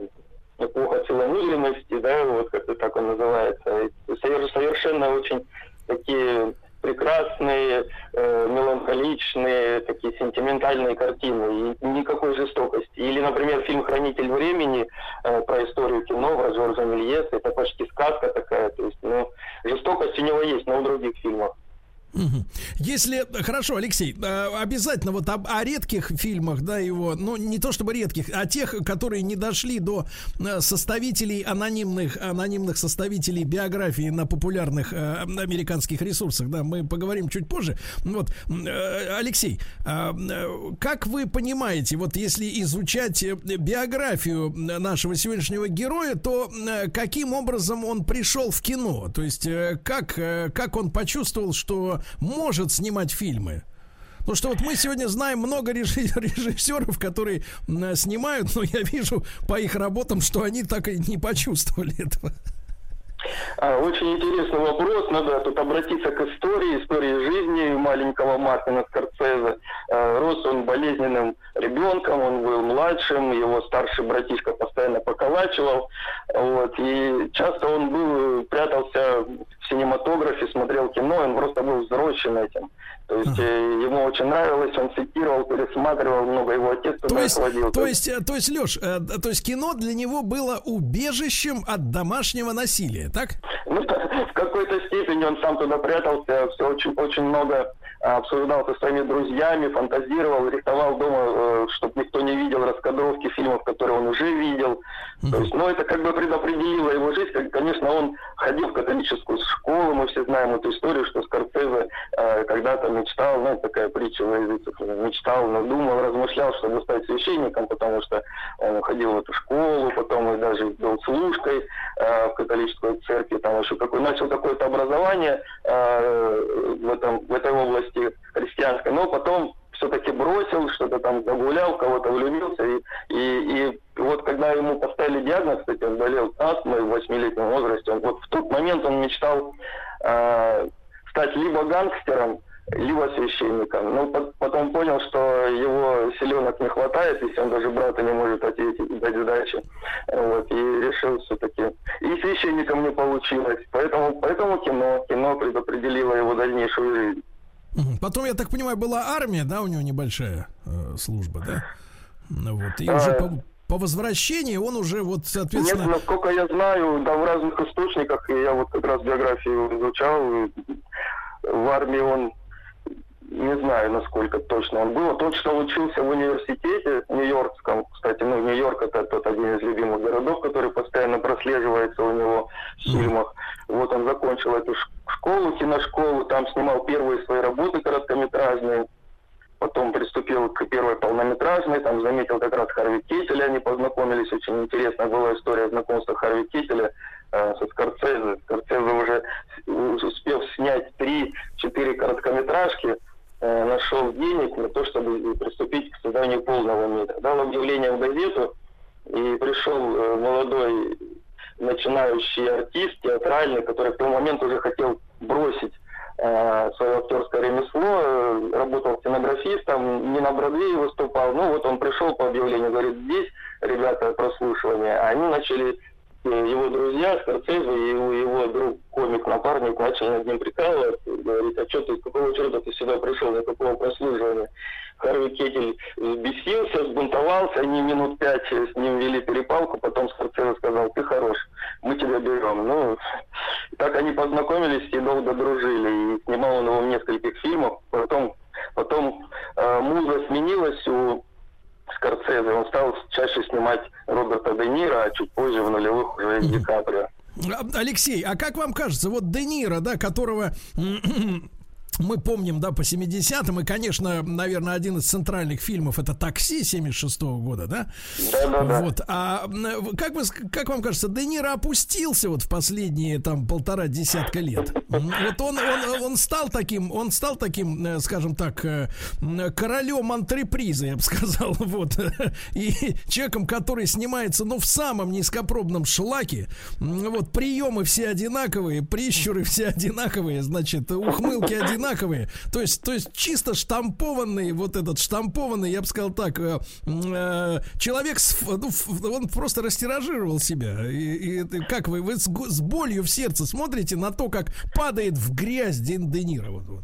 L: «Эпоха целомудренности», да, вот как-то так он называется. Совершенно очень такие прекрасные, э, меланхоличные, такие сентиментальные картины. И никакой жестокости. Или, например, фильм «Хранитель времени» э, про историю кино про Джорджа Мельеса. Это почти сказка такая. То есть, ну, жестокость у него есть, но в других фильмах.
B: Если хорошо, Алексей, э, обязательно вот об- о редких фильмах, да, его, ну не то чтобы редких, а тех, которые не дошли до э, составителей анонимных анонимных составителей биографии на популярных э, американских ресурсах, да, мы поговорим чуть позже. Вот, Алексей, а, как вы понимаете, вот если изучать биографию нашего сегодняшнего героя, то каким образом он пришел в кино? То есть как как он почувствовал, что может снимать фильмы? Потому что вот мы сегодня знаем много режи- режиссеров, которые снимают, но я вижу по их работам, что они так и не почувствовали этого.
L: А, Очень интересный вопрос. Надо тут обратиться к истории, истории жизни маленького Мартина Скорсезе. Э, Рос он болезненным ребенком, он был младшим, его старший братишка постоянно поколачивал. Вот, и часто он был, прятался в синематографе, смотрел кино, он просто был взросшим этим. То есть э, ему очень нравилось, он цитировал, пересматривал много, его отец
B: То есть,
L: ходил.
B: то есть, э, то есть, Леш, э, то есть кино для него было убежищем от домашнего насилия, так?
L: Ну, в какой-то степени он сам туда прятался, все очень, очень много а, обсуждал со своими друзьями, фантазировал, рихтовал дома, чтобы никто не видел раскадровки фильмов, которые он уже видел. То есть, ну, это как бы предопределило его жизнь. Конечно, он ходил в католическую школу, мы все знаем эту историю, что Скорсезе э, когда-то мечтал, ну, такая притча в языцах, мечтал, надумал, размышлял, чтобы стать священником, потому что он ходил в эту школу, потом и даже был служкой э, в католической церкви, там еще какой, начал какое-то образование э, в, этом, в этой области христианской, но потом все-таки бросил, что-то там загулял, кого-то влюбился. И, и, и вот когда ему поставили диагноз, кстати, он болел астмой в восьмилетнем возрасте, он, вот в тот момент он мечтал э, стать либо гангстером, либо священником. Но по- потом понял, что его силенок не хватает, если он даже брата не может ответить, дать сдачи. Вот, и решил все-таки. И священником не получилось. Поэтому, поэтому кино, кино предопределило его дальнейшую жизнь.
B: Потом, я так понимаю, была армия, да, у него небольшая э, служба, да? Ну Вот. И
L: А,
B: уже по, по возвращении он уже вот, соответственно...
L: Нет, насколько я знаю, да, в разных источниках, и я вот как раз биографию изучал, в армии он, не знаю, насколько точно он был, точно учился в университете нью-йоркском, кстати, ну, Нью-Йорк это тот один из любимых городов, который постоянно прослеживается у него в фильмах. Вот он закончил эту школу, киношколу, там снимал первые свои работы короткометражные, потом приступил к первой полнометражной, там заметил как раз Харви Кейтеля, они познакомились, очень интересная была история знакомства Харви Кейтеля э, со Скорсезе. Скорсезе уже успел снять три-четыре короткометражки, Э, нашел денег на то, чтобы приступить к созданию полного метра. Дал объявление в газету, и пришел э, молодой начинающий артист театральный, который в тот момент уже хотел бросить э, свое актерское ремесло, э, работал сценографистом, не на Бродвее выступал. Ну вот он пришел по объявлению, говорит, здесь, ребята, прослушивание. А они начали его друзья, Скорцезе и его, его друг, комик-напарник, начали над ним прикалываться, говорить, а что ты, какого черта ты сюда пришел, на какого прослушивания? Харви Кетель взбесился, сбунтовался, они минут пять с ним вели перепалку, потом Скорцезе сказал, ты хорош, мы тебя берем. Ну, так они познакомились и долго дружили, и снимал он его в нескольких фильмах, потом, потом э, муза сменилась у Скорцезе, он стал чаще снимать Роберта Де Ниро, а чуть позже в нулевых уже Ди Каприо.
B: Алексей, а как вам кажется, вот Де Ниро, да, которого мы помним, да, по 70-м, и, конечно, наверное, один из центральных фильмов это «Такси» 76 -го года, да?
L: Да-да-да.
B: Вот, а как, вы, как вам кажется, Де Ниро опустился вот в последние, там, полтора десятка лет? Вот он, он, он стал таким, он стал таким, э, скажем так, э, королем антрепризы, я бы сказал, вот, и человеком, который снимается, ну, в самом низкопробном шлаке, вот, приемы все одинаковые, прищуры все одинаковые, значит, ухмылки одинаковые, одинаковые. То есть, то есть чисто штампованный, вот этот штампованный, я бы сказал так, э, э, человек, с, ну, он просто растиражировал себя. И, и как вы, вы с, с болью в сердце смотрите на то, как падает в грязь Дин Де. Вот, вот.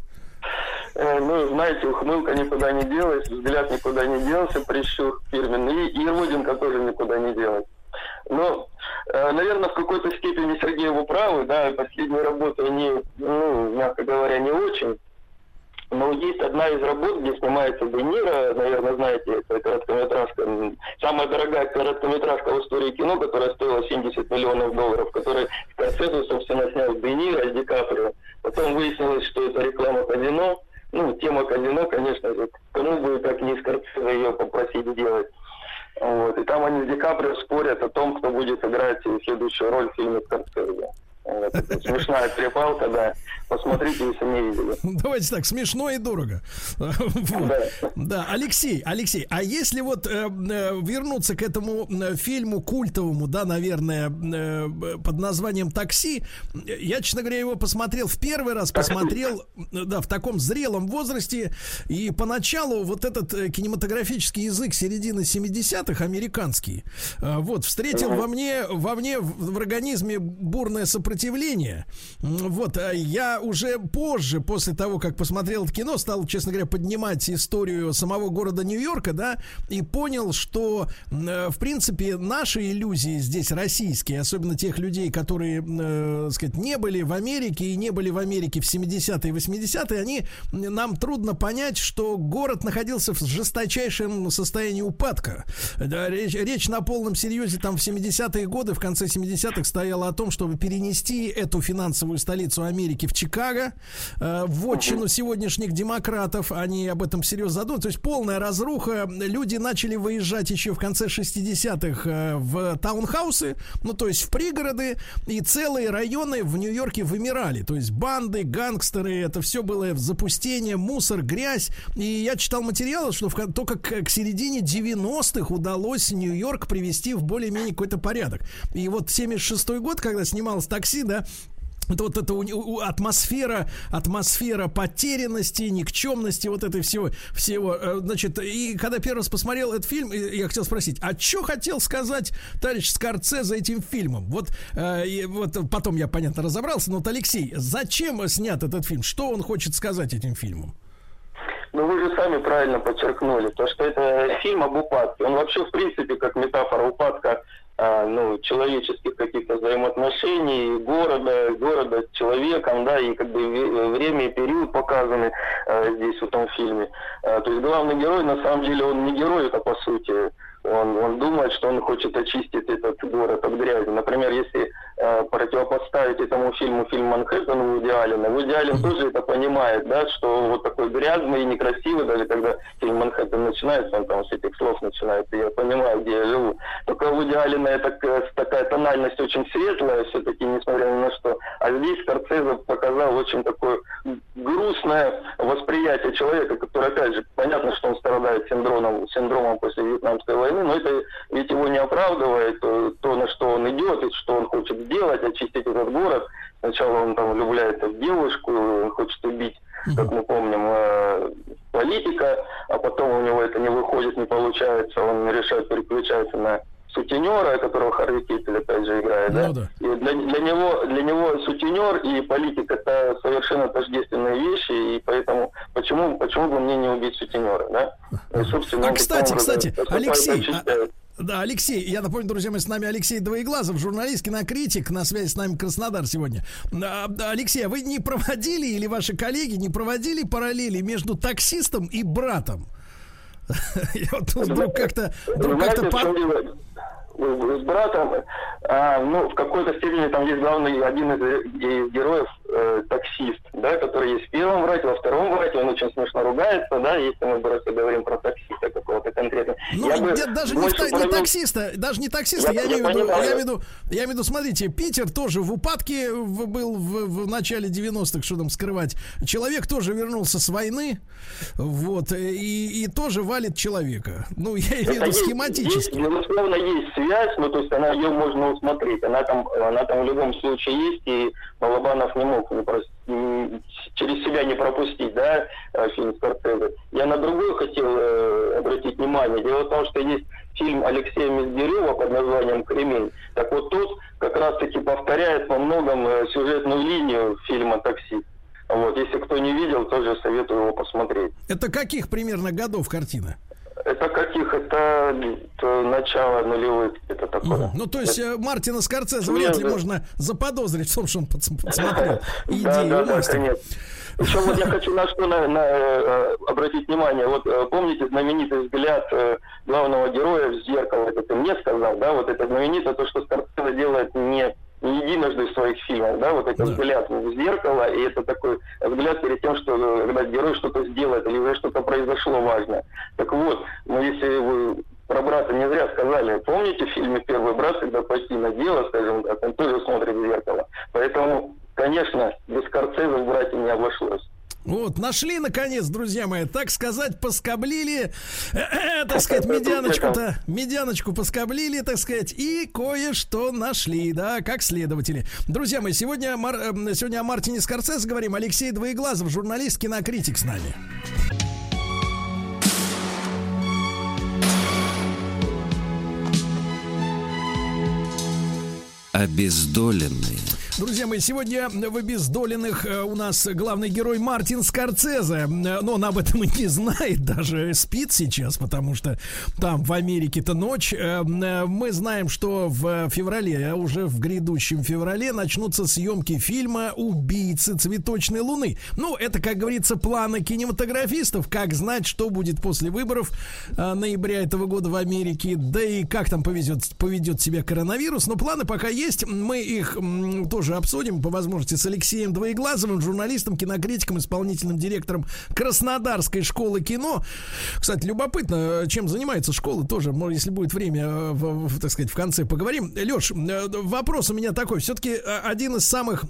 L: Э, ну, знаете, ухмылка никуда не делась, взгляд никуда не делся, прищур фирменный, и, и родинка тоже никуда не делась. Но, э, наверное, в какой-то степени Сергей его правы, да, последние работы, они, ну, мягко говоря, не очень. Но есть одна из работ, где снимается Де Ниро, наверное, знаете, это короткометражка, самая дорогая короткометражка в истории кино, которая стоила 70 миллионов долларов, которая Скорсезе, собственно, снял Де Ниро с Ди Каприо. Потом выяснилось, что это реклама казино. Ну, тема казино, конечно же, кому бы как не Скорсезе ее попросить сделать. Вот. И там они с Ди Каприо спорят о том, кто будет играть следующую роль в фильме Скорсезе. Вот, смешная трепалка, да. Посмотрите, если не видели.
B: Давайте так, смешно и дорого. Да. да, Алексей, Алексей, а если вот э, э, вернуться к этому э, фильму культовому, да, наверное, э, под названием «Такси», я, честно говоря, его посмотрел в первый раз, посмотрел, да, в таком зрелом возрасте, и поначалу вот этот э, кинематографический язык середины 70-х, американский, э, вот, встретил во мне, во мне в, в организме бурное сопротивление сопротивление. Вот, а я уже позже, после того, как посмотрел это кино, стал, честно говоря, поднимать историю самого города Нью-Йорка, да, и понял, что, э, в принципе, наши иллюзии здесь российские, особенно тех людей, которые, э, сказать, не были в Америке и не были в Америке в 70-е и 80-е, они, нам трудно понять, что город находился в жесточайшем состоянии упадка. Речь, речь на полном серьезе там в 70-е годы, в конце 70-х стояла о том, чтобы перенести перенести эту финансовую столицу Америки в Чикаго, э, в отчину сегодняшних демократов. Они об этом всерьез задумываются. То есть полная разруха. Люди начали выезжать еще в конце 60-х э, в таунхаусы, ну то есть в пригороды, и целые районы в Нью-Йорке вымирали. То есть банды, гангстеры, это все было запустение, мусор, грязь. И я читал материалы, что в, только к, к середине 90-х удалось Нью-Йорк привести в более-менее какой-то порядок. И вот 76 год, когда снималось такси, такси, да, это вот эта атмосфера, атмосфера потерянности, никчемности, вот этой всего, всего. Э, значит, и когда первый раз посмотрел этот фильм, я хотел спросить, а что хотел сказать товарищ Скорце за этим фильмом? Вот, э, и вот потом я, понятно, разобрался, но вот, Алексей, зачем снят этот фильм? Что он хочет сказать этим фильмом?
L: Ну, вы же сами правильно подчеркнули, то, что это фильм об упадке. Он вообще, в принципе, как метафора упадка ну, человеческих каких-то взаимоотношений города, города с человеком, да, и как бы время и период показаны а, здесь в этом фильме. А, то есть главный герой, на самом деле, он не герой, это по сути он, он думает, что он хочет очистить этот город от грязи. Например, если э, противопоставить этому фильму фильм «Манхэттен» в идеале, в идеале тоже это понимает, да, что вот такой грязный и некрасивый, даже когда фильм «Манхэттен» начинается, он там с этих слов начинается, я понимаю, где я живу. Только в идеале на это такая тональность очень светлая все-таки, несмотря ни на что. А здесь Скорцезе показал очень такое грустное восприятие человека, который, опять же, понятно, что он страдает синдромом, синдромом после Вьетнамской войны, но это ведь его не оправдывает то, на что он идет и что он хочет сделать, очистить этот город. Сначала он там влюбляется в девушку, он хочет убить, как мы помним, э, политика, а потом у него это не выходит, не получается, он решает переключаться на сутенера, которого Харви Кейтель опять же играет, да?
B: Ну да.
L: И для, для него для него сутенер и политик это совершенно тождественные вещи, и поэтому почему почему бы мне не убить сутенера, да? И, собственно,
B: А кстати, кстати, Алексей, а-
L: очищает.
B: Да, Алексей, я напомню, друзья мои, с нами Алексей Двоеглазов, журналист, кинокритик, на связи с нами Краснодар сегодня. А, Алексей, а вы не проводили или ваши коллеги не проводили параллели между таксистом и братом? Я вот вдруг как-то вдруг как-то
L: С братом, а, ну, в какой-то степени там есть главный, один из, из героев, э, таксист, да, который есть в первом брате, во втором брате, он очень смешно ругается, да, если мы просто говорим про таксиста какого-то конкретного.
B: Ну,
L: Я бы
B: даже не, та- не
L: провел-
B: таксиста, даже не таксиста,
L: Я-
B: я,
L: я
B: имею я имею в виду, я имею в виду, смотрите, Питер тоже в упадке был в, в начале 90-х, что там скрывать. Человек тоже вернулся с войны, вот, и, и тоже валит человека. Ну, я имею в виду схематически.
L: Есть, безусловно, есть связь, ну, то есть она, ее можно усмотреть. Она там, она там в любом случае есть, и Балабанов не мог не прос- м, через себя не пропустить, да, э, фильм Скорсезе. Я на другое хотел э, обратить внимание. Дело в том, что есть фильм Алексея Мизгирева под названием «Кремень». Так вот, тот как раз-таки повторяет во многом э, сюжетную линию фильма «Такси». Вот, если кто не видел, тоже советую его посмотреть.
B: Это каких примерно годов картина?
L: Это каких? Это, это начало нулевых, это такое.
B: Ну, то есть э, Мартина Скорцезе вряд ли
L: да.
B: можно заподозрить в том, что он подс- подсмотрел
L: Да,
B: идею
L: да, да, конечно. Еще вот я хочу на что на, на, э, обратить внимание. Вот э, помните знаменитый взгляд э, главного героя в зеркало? Это ты мне сказал, да? Вот это знаменитое, то, что Скорсезе делает не единожды в своих фильмах, да? Вот этот взгляд в зеркало, и это такой взгляд перед тем, что э, когда герой что-то сделает или уже что-то произошло важное. Так вот, ну если вы про брата не зря сказали. Помните в фильме «Первый брат», когда почти на дело, скажем так, он тоже смотрит в зеркало. Поэтому, конечно, без Скорсезе в «Брате» не обошлось.
B: Вот, нашли, наконец, друзья мои, так сказать, поскоблили, э, э, так сказать, медяночку-то, медяночку поскоблили, так сказать, и кое-что нашли, да, как следователи. Друзья мои, сегодня, Мар- э, сегодня о Мартине Скорсезе говорим, Алексей Двоеглазов, журналист, кинокритик с нами.
A: Обездоленные.
B: Друзья мои, сегодня в обездоленных э, у нас главный герой Мартин Скорцезе. Э, Но он об этом и не знает, даже спит сейчас, потому что там в Америке-то ночь. Э, Мы знаем, что в феврале, а уже в грядущем феврале начнутся съемки фильма «Убийцы цветочной луны». Ну, это, как говорится, планы кинематографистов, как знать, что будет после выборов ноября этого года в Америке, да и как там повезет, поведет себя коронавирус. Но планы пока есть, мы их м, тоже обсудим по возможности с Алексеем Двоеглазовым, журналистом, кинокритиком, исполнительным директором Краснодарской школы кино. Кстати, любопытно, чем занимается школа тоже, если будет время, э, в- в, так сказать, в конце поговорим. Леш, э, вопрос у меня такой. Все-таки э, один из самых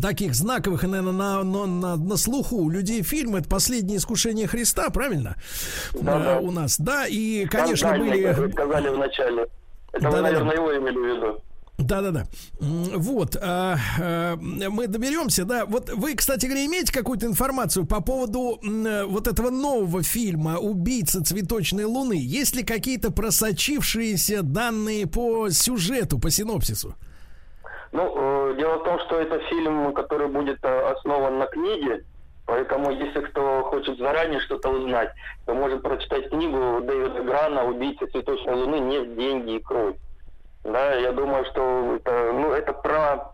B: таких знаковых наверное, на, на, на, на слуху у людей фильм это «Последнее искушение Христа», правильно?
L: Да-да.
B: Э, у нас, да, и, конечно,
L: Скандальный,
B: были...
L: как вы сказали в начале. Это вы,
B: Да-да-да.
L: наверное, его имели в виду.
B: Да-да-да. Вот. а, а, мы доберемся, да. Вот вы, кстати говоря, имеете какую-то информацию по поводу м, вот этого нового фильма «Убийца цветочной луны»? Есть ли какие-то просочившиеся данные по сюжету, по синопсису?
L: Ну, э, дело в том, что это фильм, который будет э, основан на книге, поэтому если кто хочет заранее что-то узнать, то может прочитать книгу Дэвида Грана «Убийца цветочной луны. Нефть, деньги и кровь». Да, я думаю, что это, ну, это про,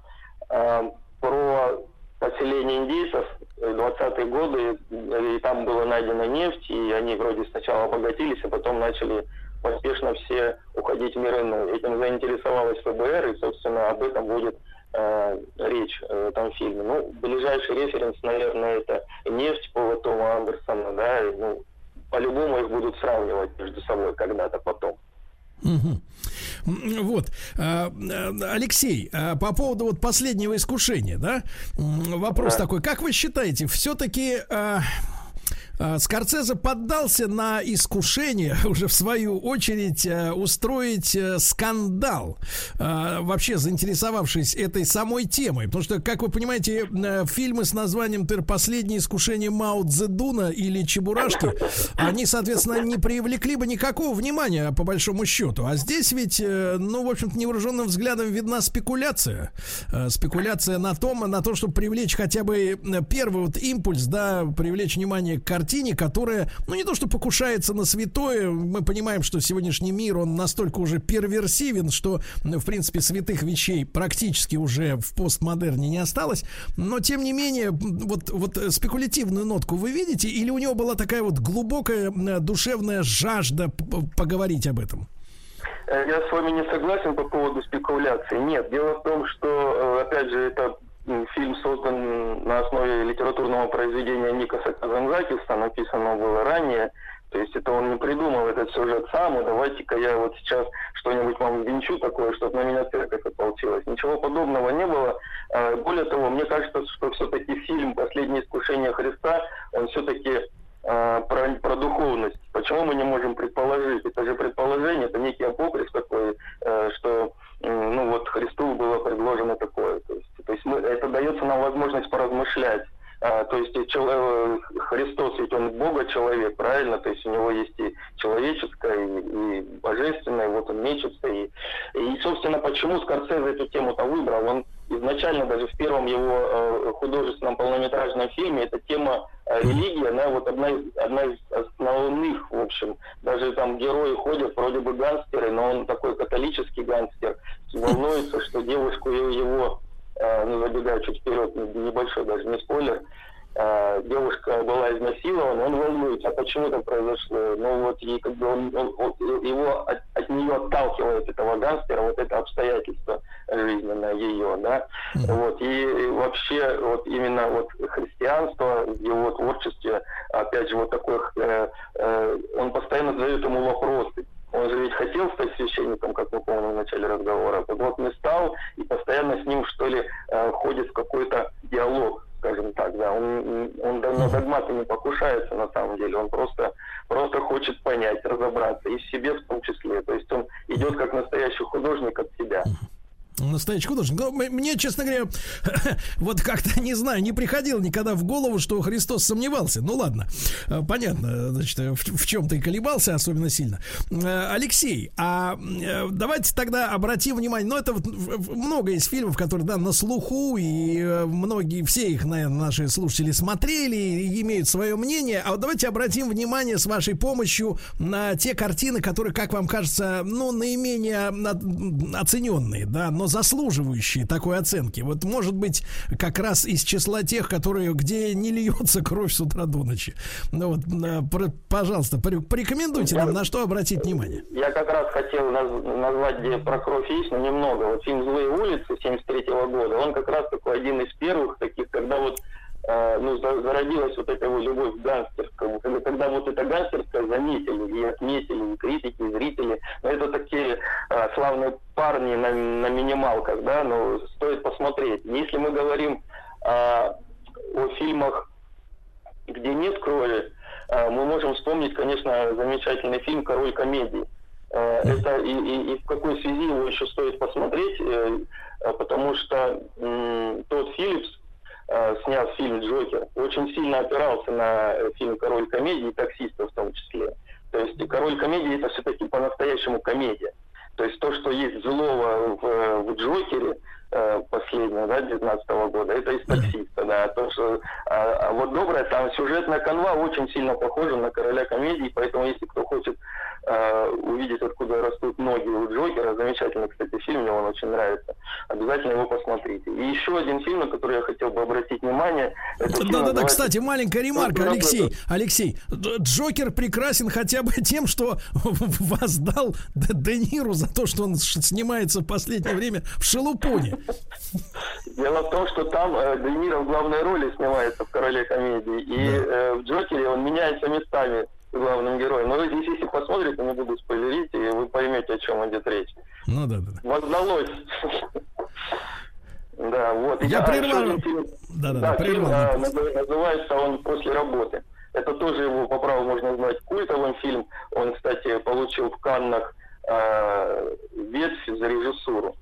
L: э, про поселение индейцев в 20-е годы, и там была найдена нефть, и они вроде сначала обогатились, а потом начали поспешно все уходить в мир иной. Этим заинтересовалась ФБР, и, собственно, об этом будет э, речь э, в этом фильме. Ну, ближайший референс, наверное, это нефть по Тома Андерсона, да, и, ну, по-любому их будут сравнивать между собой когда-то потом.
B: М, Вот, А, а, Алексей, а, по поводу вот последнего искушения, да, вопрос
L: Да.
B: такой, как вы считаете, все-таки Скорцезе поддался на искушение уже в свою очередь э, устроить э, скандал, а, вообще заинтересовавшись этой самой темой. Потому что, как вы понимаете, э, фильмы с названием «Тыр последнее искушение Мао Цзэдуна» или «Чебурашки», они, соответственно, не привлекли бы никакого внимания, по большому счету. А здесь ведь, ну, в общем-то, невооруженным взглядом видна спекуляция. Спекуляция на том, на то, чтобы привлечь хотя бы первый вот импульс, да, привлечь внимание к картине, которая, ну, не то, что покушается на святое, мы понимаем, что сегодняшний мир, он настолько уже перверсивен, что, в принципе, святых вещей практически уже в постмодерне не осталось, но, тем не менее, вот, вот спекулятивную нотку вы видите, или у него была такая вот глубокая э, душевная жажда поговорить об этом?
L: Э, Я с вами не согласен по поводу спекуляции. Нет, дело в том, что, э, опять же, это фильм создан на основе литературного произведения Никаса Казанзакиса, написанного было ранее. То есть это он не придумал этот сюжет сам, и давайте-ка я вот сейчас что-нибудь вам венчу такое, чтобы на меня церковь ополчилась. Ничего подобного не было. Э, Более того, мне кажется, что все-таки фильм «Последнее искушение Христа», он все-таки э, про, про духовность. Почему мы не можем предположить? Это же предположение, это некий апокриф такой, э, что ну вот Христу было предложено такое. То есть, то есть мы, это дается нам возможность поразмышлять. А, то есть и чел- э, Христос ведь он Бога человек, правильно? То есть у него есть и человеческое, и, и божественное, вот он мечется. И, и, собственно, почему Скорсезе эту тему-то выбрал? Он изначально даже в первом его э, художественном полнометражном фильме эта тема э, религии, она вот одна из, одна из основных, в общем. Даже там герои ходят, вроде бы гангстеры, но он такой католический гангстер, волнуется, что девушку его, э, ну, забегая чуть вперед, небольшой даже не спойлер, э, девушка была изнасилована, он волнуется, а почему это произошло? Ну вот ей как бы он, он- он- его от, от нее отталкивает этого гангстера, вот это обстоятельство жизненное ее, да. Вот и, и вообще вот именно вот христианство в его творчестве, опять же вот такой, э, э, он постоянно задает ему вопросы. Он же ведь хотел стать священником, как мы помним в начале разговора. Так вот не стал и постоянно с ним что ли э, ходит в какой-то диалог скажем так, да, он, он на догматы не покушается на самом деле, он просто, просто хочет понять, разобраться, и в себе в том числе, то есть он идет как настоящий художник от себя.
B: Настоящий художник. Но м- мне, честно говоря, вот как-то, не знаю, не приходило никогда в голову, что Христос сомневался. Ну ладно, Э, понятно, значит, э, в, чем ты колебался особенно сильно. Э, Алексей, а давайте тогда обратим внимание, ну это вот в- в- много из фильмов, которые, да, на слуху, и многие, все их, наверное, наши слушатели смотрели и имеют свое мнение. А вот давайте обратим внимание с вашей помощью на те картины, которые, как вам кажется, ну, наименее на- оцененные, да, но заслуживающие такой оценки. Вот, может быть, как раз из числа тех, которые, где не льется кровь с утра до ночи. Ну вот, про- пожалуйста, порек- порекомендуйте нам, на что обратить внимание.
L: Я как раз хотел наз- назвать, где про кровь есть, но немного. Вот фильм «Злые улицы» 73 года, он как раз такой один из первых таких, когда вот э, ну, за- зародилась вот эта вот любовь к гангстерскому. Когда, когда вот это гангстерское заметили и отметили и критики, и зрители. Но это такие э, славные парни на, на минималках, да, но стоит посмотреть. Если мы говорим э, о фильмах где нет крови, э, мы можем вспомнить, конечно, замечательный фильм «Король комедии». Э, Это и, и- и в какой связи его еще стоит посмотреть, э, э, потому что м, тот Филлипс, э, сняв фильм «Джокер», очень сильно опирался на э, фильм «Король комедии» и «Таксиста» в том числе. То есть «Король комедии» это все-таки по-настоящему комедия. То есть то, что есть злого в, в Джокере, э, последнего, да, 19 года, это из таксиста, да. То, что, а, а вот добрая, там сюжетная канва очень сильно похожа на короля комедии, поэтому если кто хочет э, увидеть, откуда растут ноги у Джокера, замечательный, кстати, фильм, мне он очень нравится, обязательно его посмотрите. И еще один фильм, на который я хотел бы обратить внимание,
B: Да-да-да, кстати, маленькая ремарка,
L: Ну,
B: Алексей. Алексей, Дж- Джокер прекрасен хотя бы тем, что воздал Д- Де Ниру за то, что он снимается в последнее время в шелупоне.
L: Дело в том, что там э, Де Ниро в главной роли снимается в «Короле комедии», и э, в «Джокере» он меняется местами главным героем. Но вы здесь, если посмотрите, не буду спойлерить, и вы поймете, о чем идет речь.
B: Ну да, да.
L: Воздалось. Да, вот.
B: Я
L: а,
B: прервал. Да-да-да,
L: Да, фильм
B: прервал.
L: наз- называется он «После работы». Это тоже его по праву можно назвать культовым фильм. Он, кстати, получил в Каннах э, ветвь за режиссуру.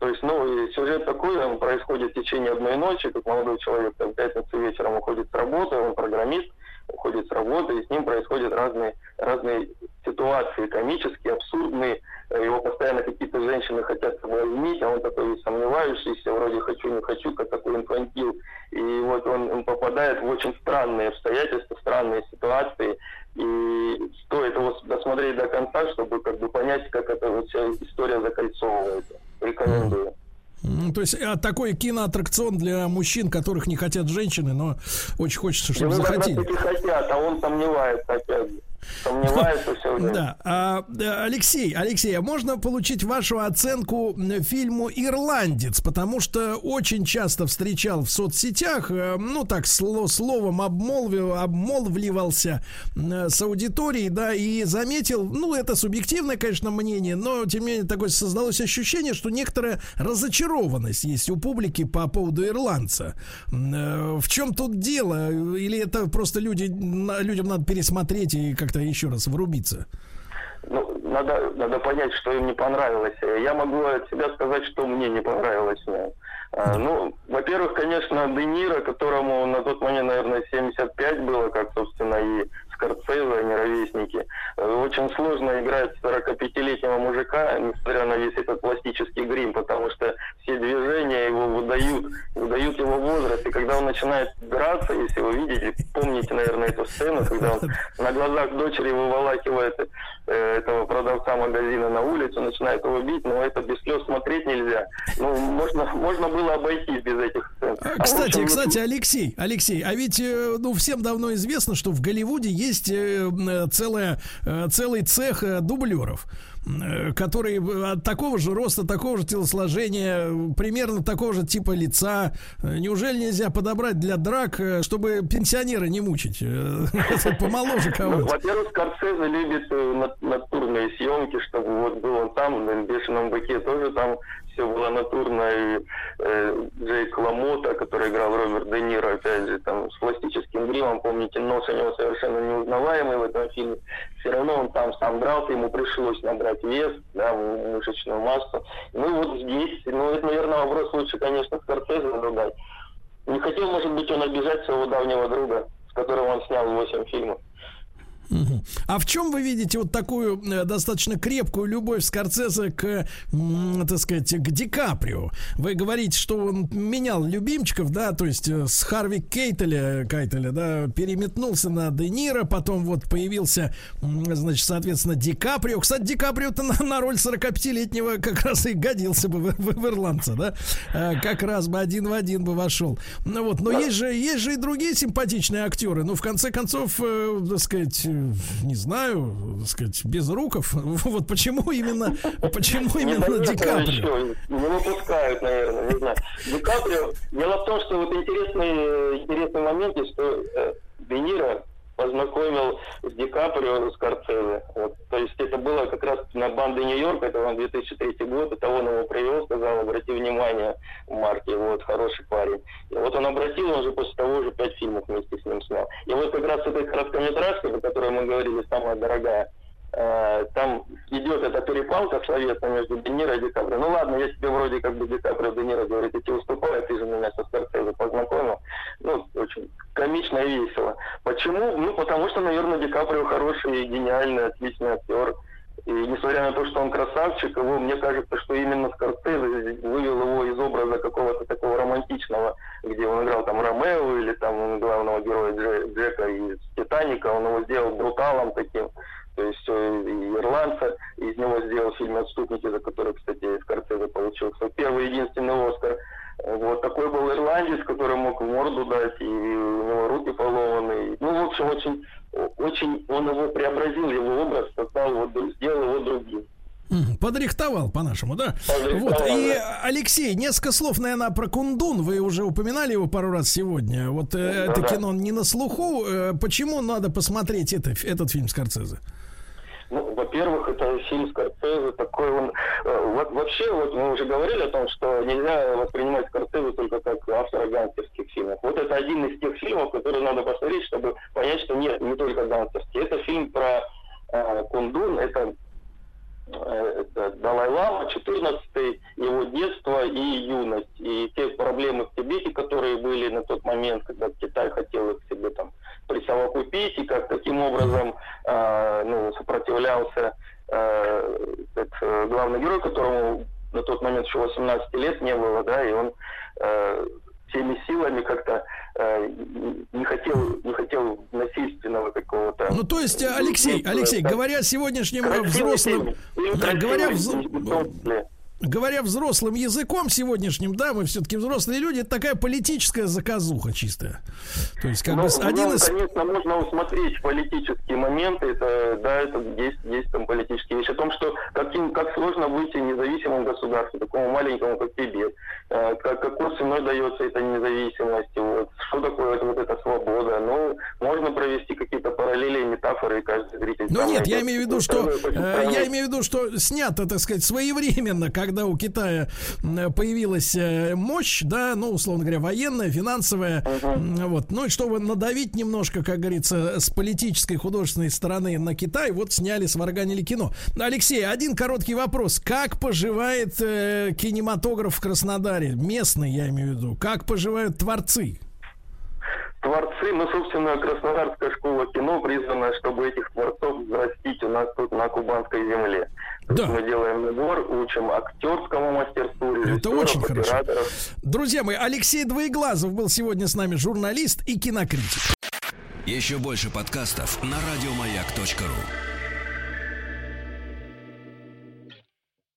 L: То есть, ну, сюжет такой, он происходит в течение одной ночи, как молодой человек там, в пятницу вечером уходит с работы, он программист, уходит с работы, и с ним происходят разные, разные ситуации, комические, абсурдные. Его постоянно какие-то женщины хотят соблазнить, а он такой сомневающийся, вроде хочу, не хочу, как такой инфантил. И вот он, он попадает в очень странные обстоятельства, странные ситуации. И стоит его досмотреть до конца, чтобы как бы понять, как эта вся история закольцовывается. Рекомендую.
B: То есть а, такой киноаттракцион для мужчин, которых не хотят женщины, но очень хочется, чтобы захотели.
L: хотят, а он сомневается опять же. Сомневается все.
B: Да. А, Алексей, Алексей, а можно получить вашу оценку фильму «Ирландец»? Потому что очень часто встречал в соцсетях, э, ну так, сло- словом обмолвил, обмолвливался э, с аудиторией, да, и заметил, ну это субъективное, конечно, мнение, но тем не менее такое создалось ощущение, что некоторая разочарованность есть у публики по поводу «Ирландца». Э, В чем тут дело? Или это просто люди, людям надо пересмотреть и как-то еще раз врубиться?
L: Ну, надо, надо понять, что им не понравилось. Я могу от себя сказать, что мне не понравилось. нем. А, ну, во-первых, конечно, Де Ниро, которому на тот момент, наверное, 75 было, как, собственно, и Скорцезе, они ровесники. Очень сложно играть 45-летнего мужика, несмотря на весь этот пластический грим, потому что все движения его выдают, выдают его возраст. И когда он начинает драться, если вы видите, помните, наверное, эту сцену, когда он на глазах дочери выволакивает этого продавца магазина на улицу, начинает его бить, но это без слез смотреть нельзя. Ну, можно, можно было обойтись без этих сцен. А
B: Кстати,
L: общем,
B: кстати, Алексей, Алексей, а ведь э, ну всем давно известно, что в Голливуде есть э, целая, э, целый цех э, дублеров э, которые э, от такого же роста, такого же телосложения, э, примерно такого же типа лица. Э, Неужели нельзя подобрать для драк, э, чтобы пенсионера не мучить? э, Помоложе
L: Ну,
B: кого-то.
L: Во-первых, Скорсезе любит э, нат- натурные съемки, чтобы вот был он там, на «Бешеном быке» тоже там все было натурно, и э, Джейк Ламота, который играл Роберт Де Ниро, опять же, там, с пластическим гримом, помните, нос у него совершенно неузнаваемый в этом фильме, все равно он там сам дрался, ему пришлось набрать вес, да, мышечную массу. Ну, вот здесь, ну, это, наверное, вопрос лучше, конечно, Скорсезе задать. Не хотел, может быть, он обижать своего давнего друга, с которым он снял 8 фильмов.
B: А в чем вы видите вот такую э, достаточно крепкую любовь Скорцезе к, м, так сказать, к Ди Каприо? Вы говорите, что он менял любимчиков, да, то есть э, с Харви Кейтеля, Кейтеля, да, переметнулся на Де Ниро, потом вот появился, значит, соответственно, Ди Каприо. Кстати, Ди Каприо-то на, на роль 45-летнего как раз и годился бы в, в- в ирландца, да, Э, как раз бы один в один бы вошел. Ну вот, но есть же, есть же и другие симпатичные актеры, ну, в конце концов, э, так сказать, э, не знаю, так сказать, без руков. Вот почему именно, почему именно Ди Каприо?
L: Не выпускают, наверное, не знаю. Ди Каприо, дело в том, что вот интересный, интересный момент, что э, Де Ниро познакомил с Ди Каприо с Скорцезе. Вот, то есть это было как раз на банде Нью-Йорк, это он 2003 год, это он его привел, сказал, обрати внимание, Марки, вот, хороший парень. И вот он обратил, он же после того уже пять фильмов вместе с ним снял. И вот как раз эта короткометражка, о которой мы говорили, самая дорогая, там идет эта перепалка словесная между Де Ниро и Ди. Ну ладно, я тебе вроде как бы Ди Каприо, Де Ниро говорит, я тебе уступаю, ты же меня со Скорсезе познакомил. Ну, очень комично и весело. Почему? Ну, потому что, наверное, Ди хороший, гениальный, отличный актер. И несмотря на то, что он красавчик, его, мне кажется, что именно Скорсезе вывел его из образа какого-то такого романтичного, где он играл там Ромео или там главного героя Дже- Джека из Титаника, он его сделал бруталом таким. То есть э, ирландца из него сделал фильм «Отступники», за который, кстати, Скорсезе получил свой первый единственный Оскар. Вот такой был ирландец, который мог морду дать, и у него руки поломаны. Ну, в общем, очень, очень он его преобразил, его образ, создал его, дру- сделал его другим.
B: Подрихтовал, по-нашему, да?
L: Подрихтовал,
B: Вот, и,
L: да.
B: Алексей, несколько слов, наверное, про Кундун. Вы уже упоминали его пару раз сегодня. Вот э, это
L: да.
B: кино не на слуху. Э, Почему надо посмотреть это, этот фильм Скорцезе?
L: Ну, во-первых, это фильм Скорсезе, такой он... э, во- Вообще, вот мы уже говорили о том, что нельзя воспринимать Скорсезе только как автора гангстерских фильмов. Вот это один из тех фильмов, которые надо посмотреть, чтобы понять, что нет, не только гангстерские. Это фильм про э, Кундун, это э, это Далай-Лама, 14 его детство и юность. И те проблемы в Тибете, которые были на тот момент, когда Китай хотел их себе там присовокупить, и как таким образом э, ну, сопротивлялся э, этот, э, главный герой, которому на тот момент еще 18 лет не было, да, и он э, всеми силами как-то э, не хотел не хотел насильственного какого-то.
B: Ну, то есть, э, Алексей, Алексей, говоря сегодняшним взрослым, да, говоря, вз- говоря взрослым языком сегодняшним, да, мы все-таки взрослые люди, это такая политическая заказуха чистая. То есть, как
L: Ну,
B: бы
L: в
B: один
L: нем,
B: из...
L: конечно, можно усмотреть политические моменты. Это, да, это есть, есть там политические вещи. О том, что каким, как сложно выйти независимым государству, такому маленькому, как Тибет. Э, как, какой ценой дается эта независимость. Вот. Что такое вот, эта свобода. Ну, можно провести какие-то параллели, метафоры, и каждый зритель...
B: Ну нет, я имею в виду, что э, я имею в виду, что снято, так сказать, своевременно, когда у Китая появилась э, мощь, да, ну условно говоря, военная, финансовая, м, вот, ну и чтобы надавить немножко, как говорится, с политической художественной стороны на Китай, вот сняли, сварганили кино. Алексей, один короткий вопрос: как поживает э, кинематограф в Краснодаре, местный, я имею в виду, как поживают творцы?
L: Творцы, ну, собственно, Краснодарская школа кино призвана, чтобы этих творцов взрастить у нас тут на Кубанской земле. Есть Мы делаем набор, учим актерскому мастерству,
B: Это очень хорошо. Друзья мои, Алексей Двоеглазов был сегодня с нами журналист и кинокритик.
A: Еще больше подкастов на радиомаяк.ру.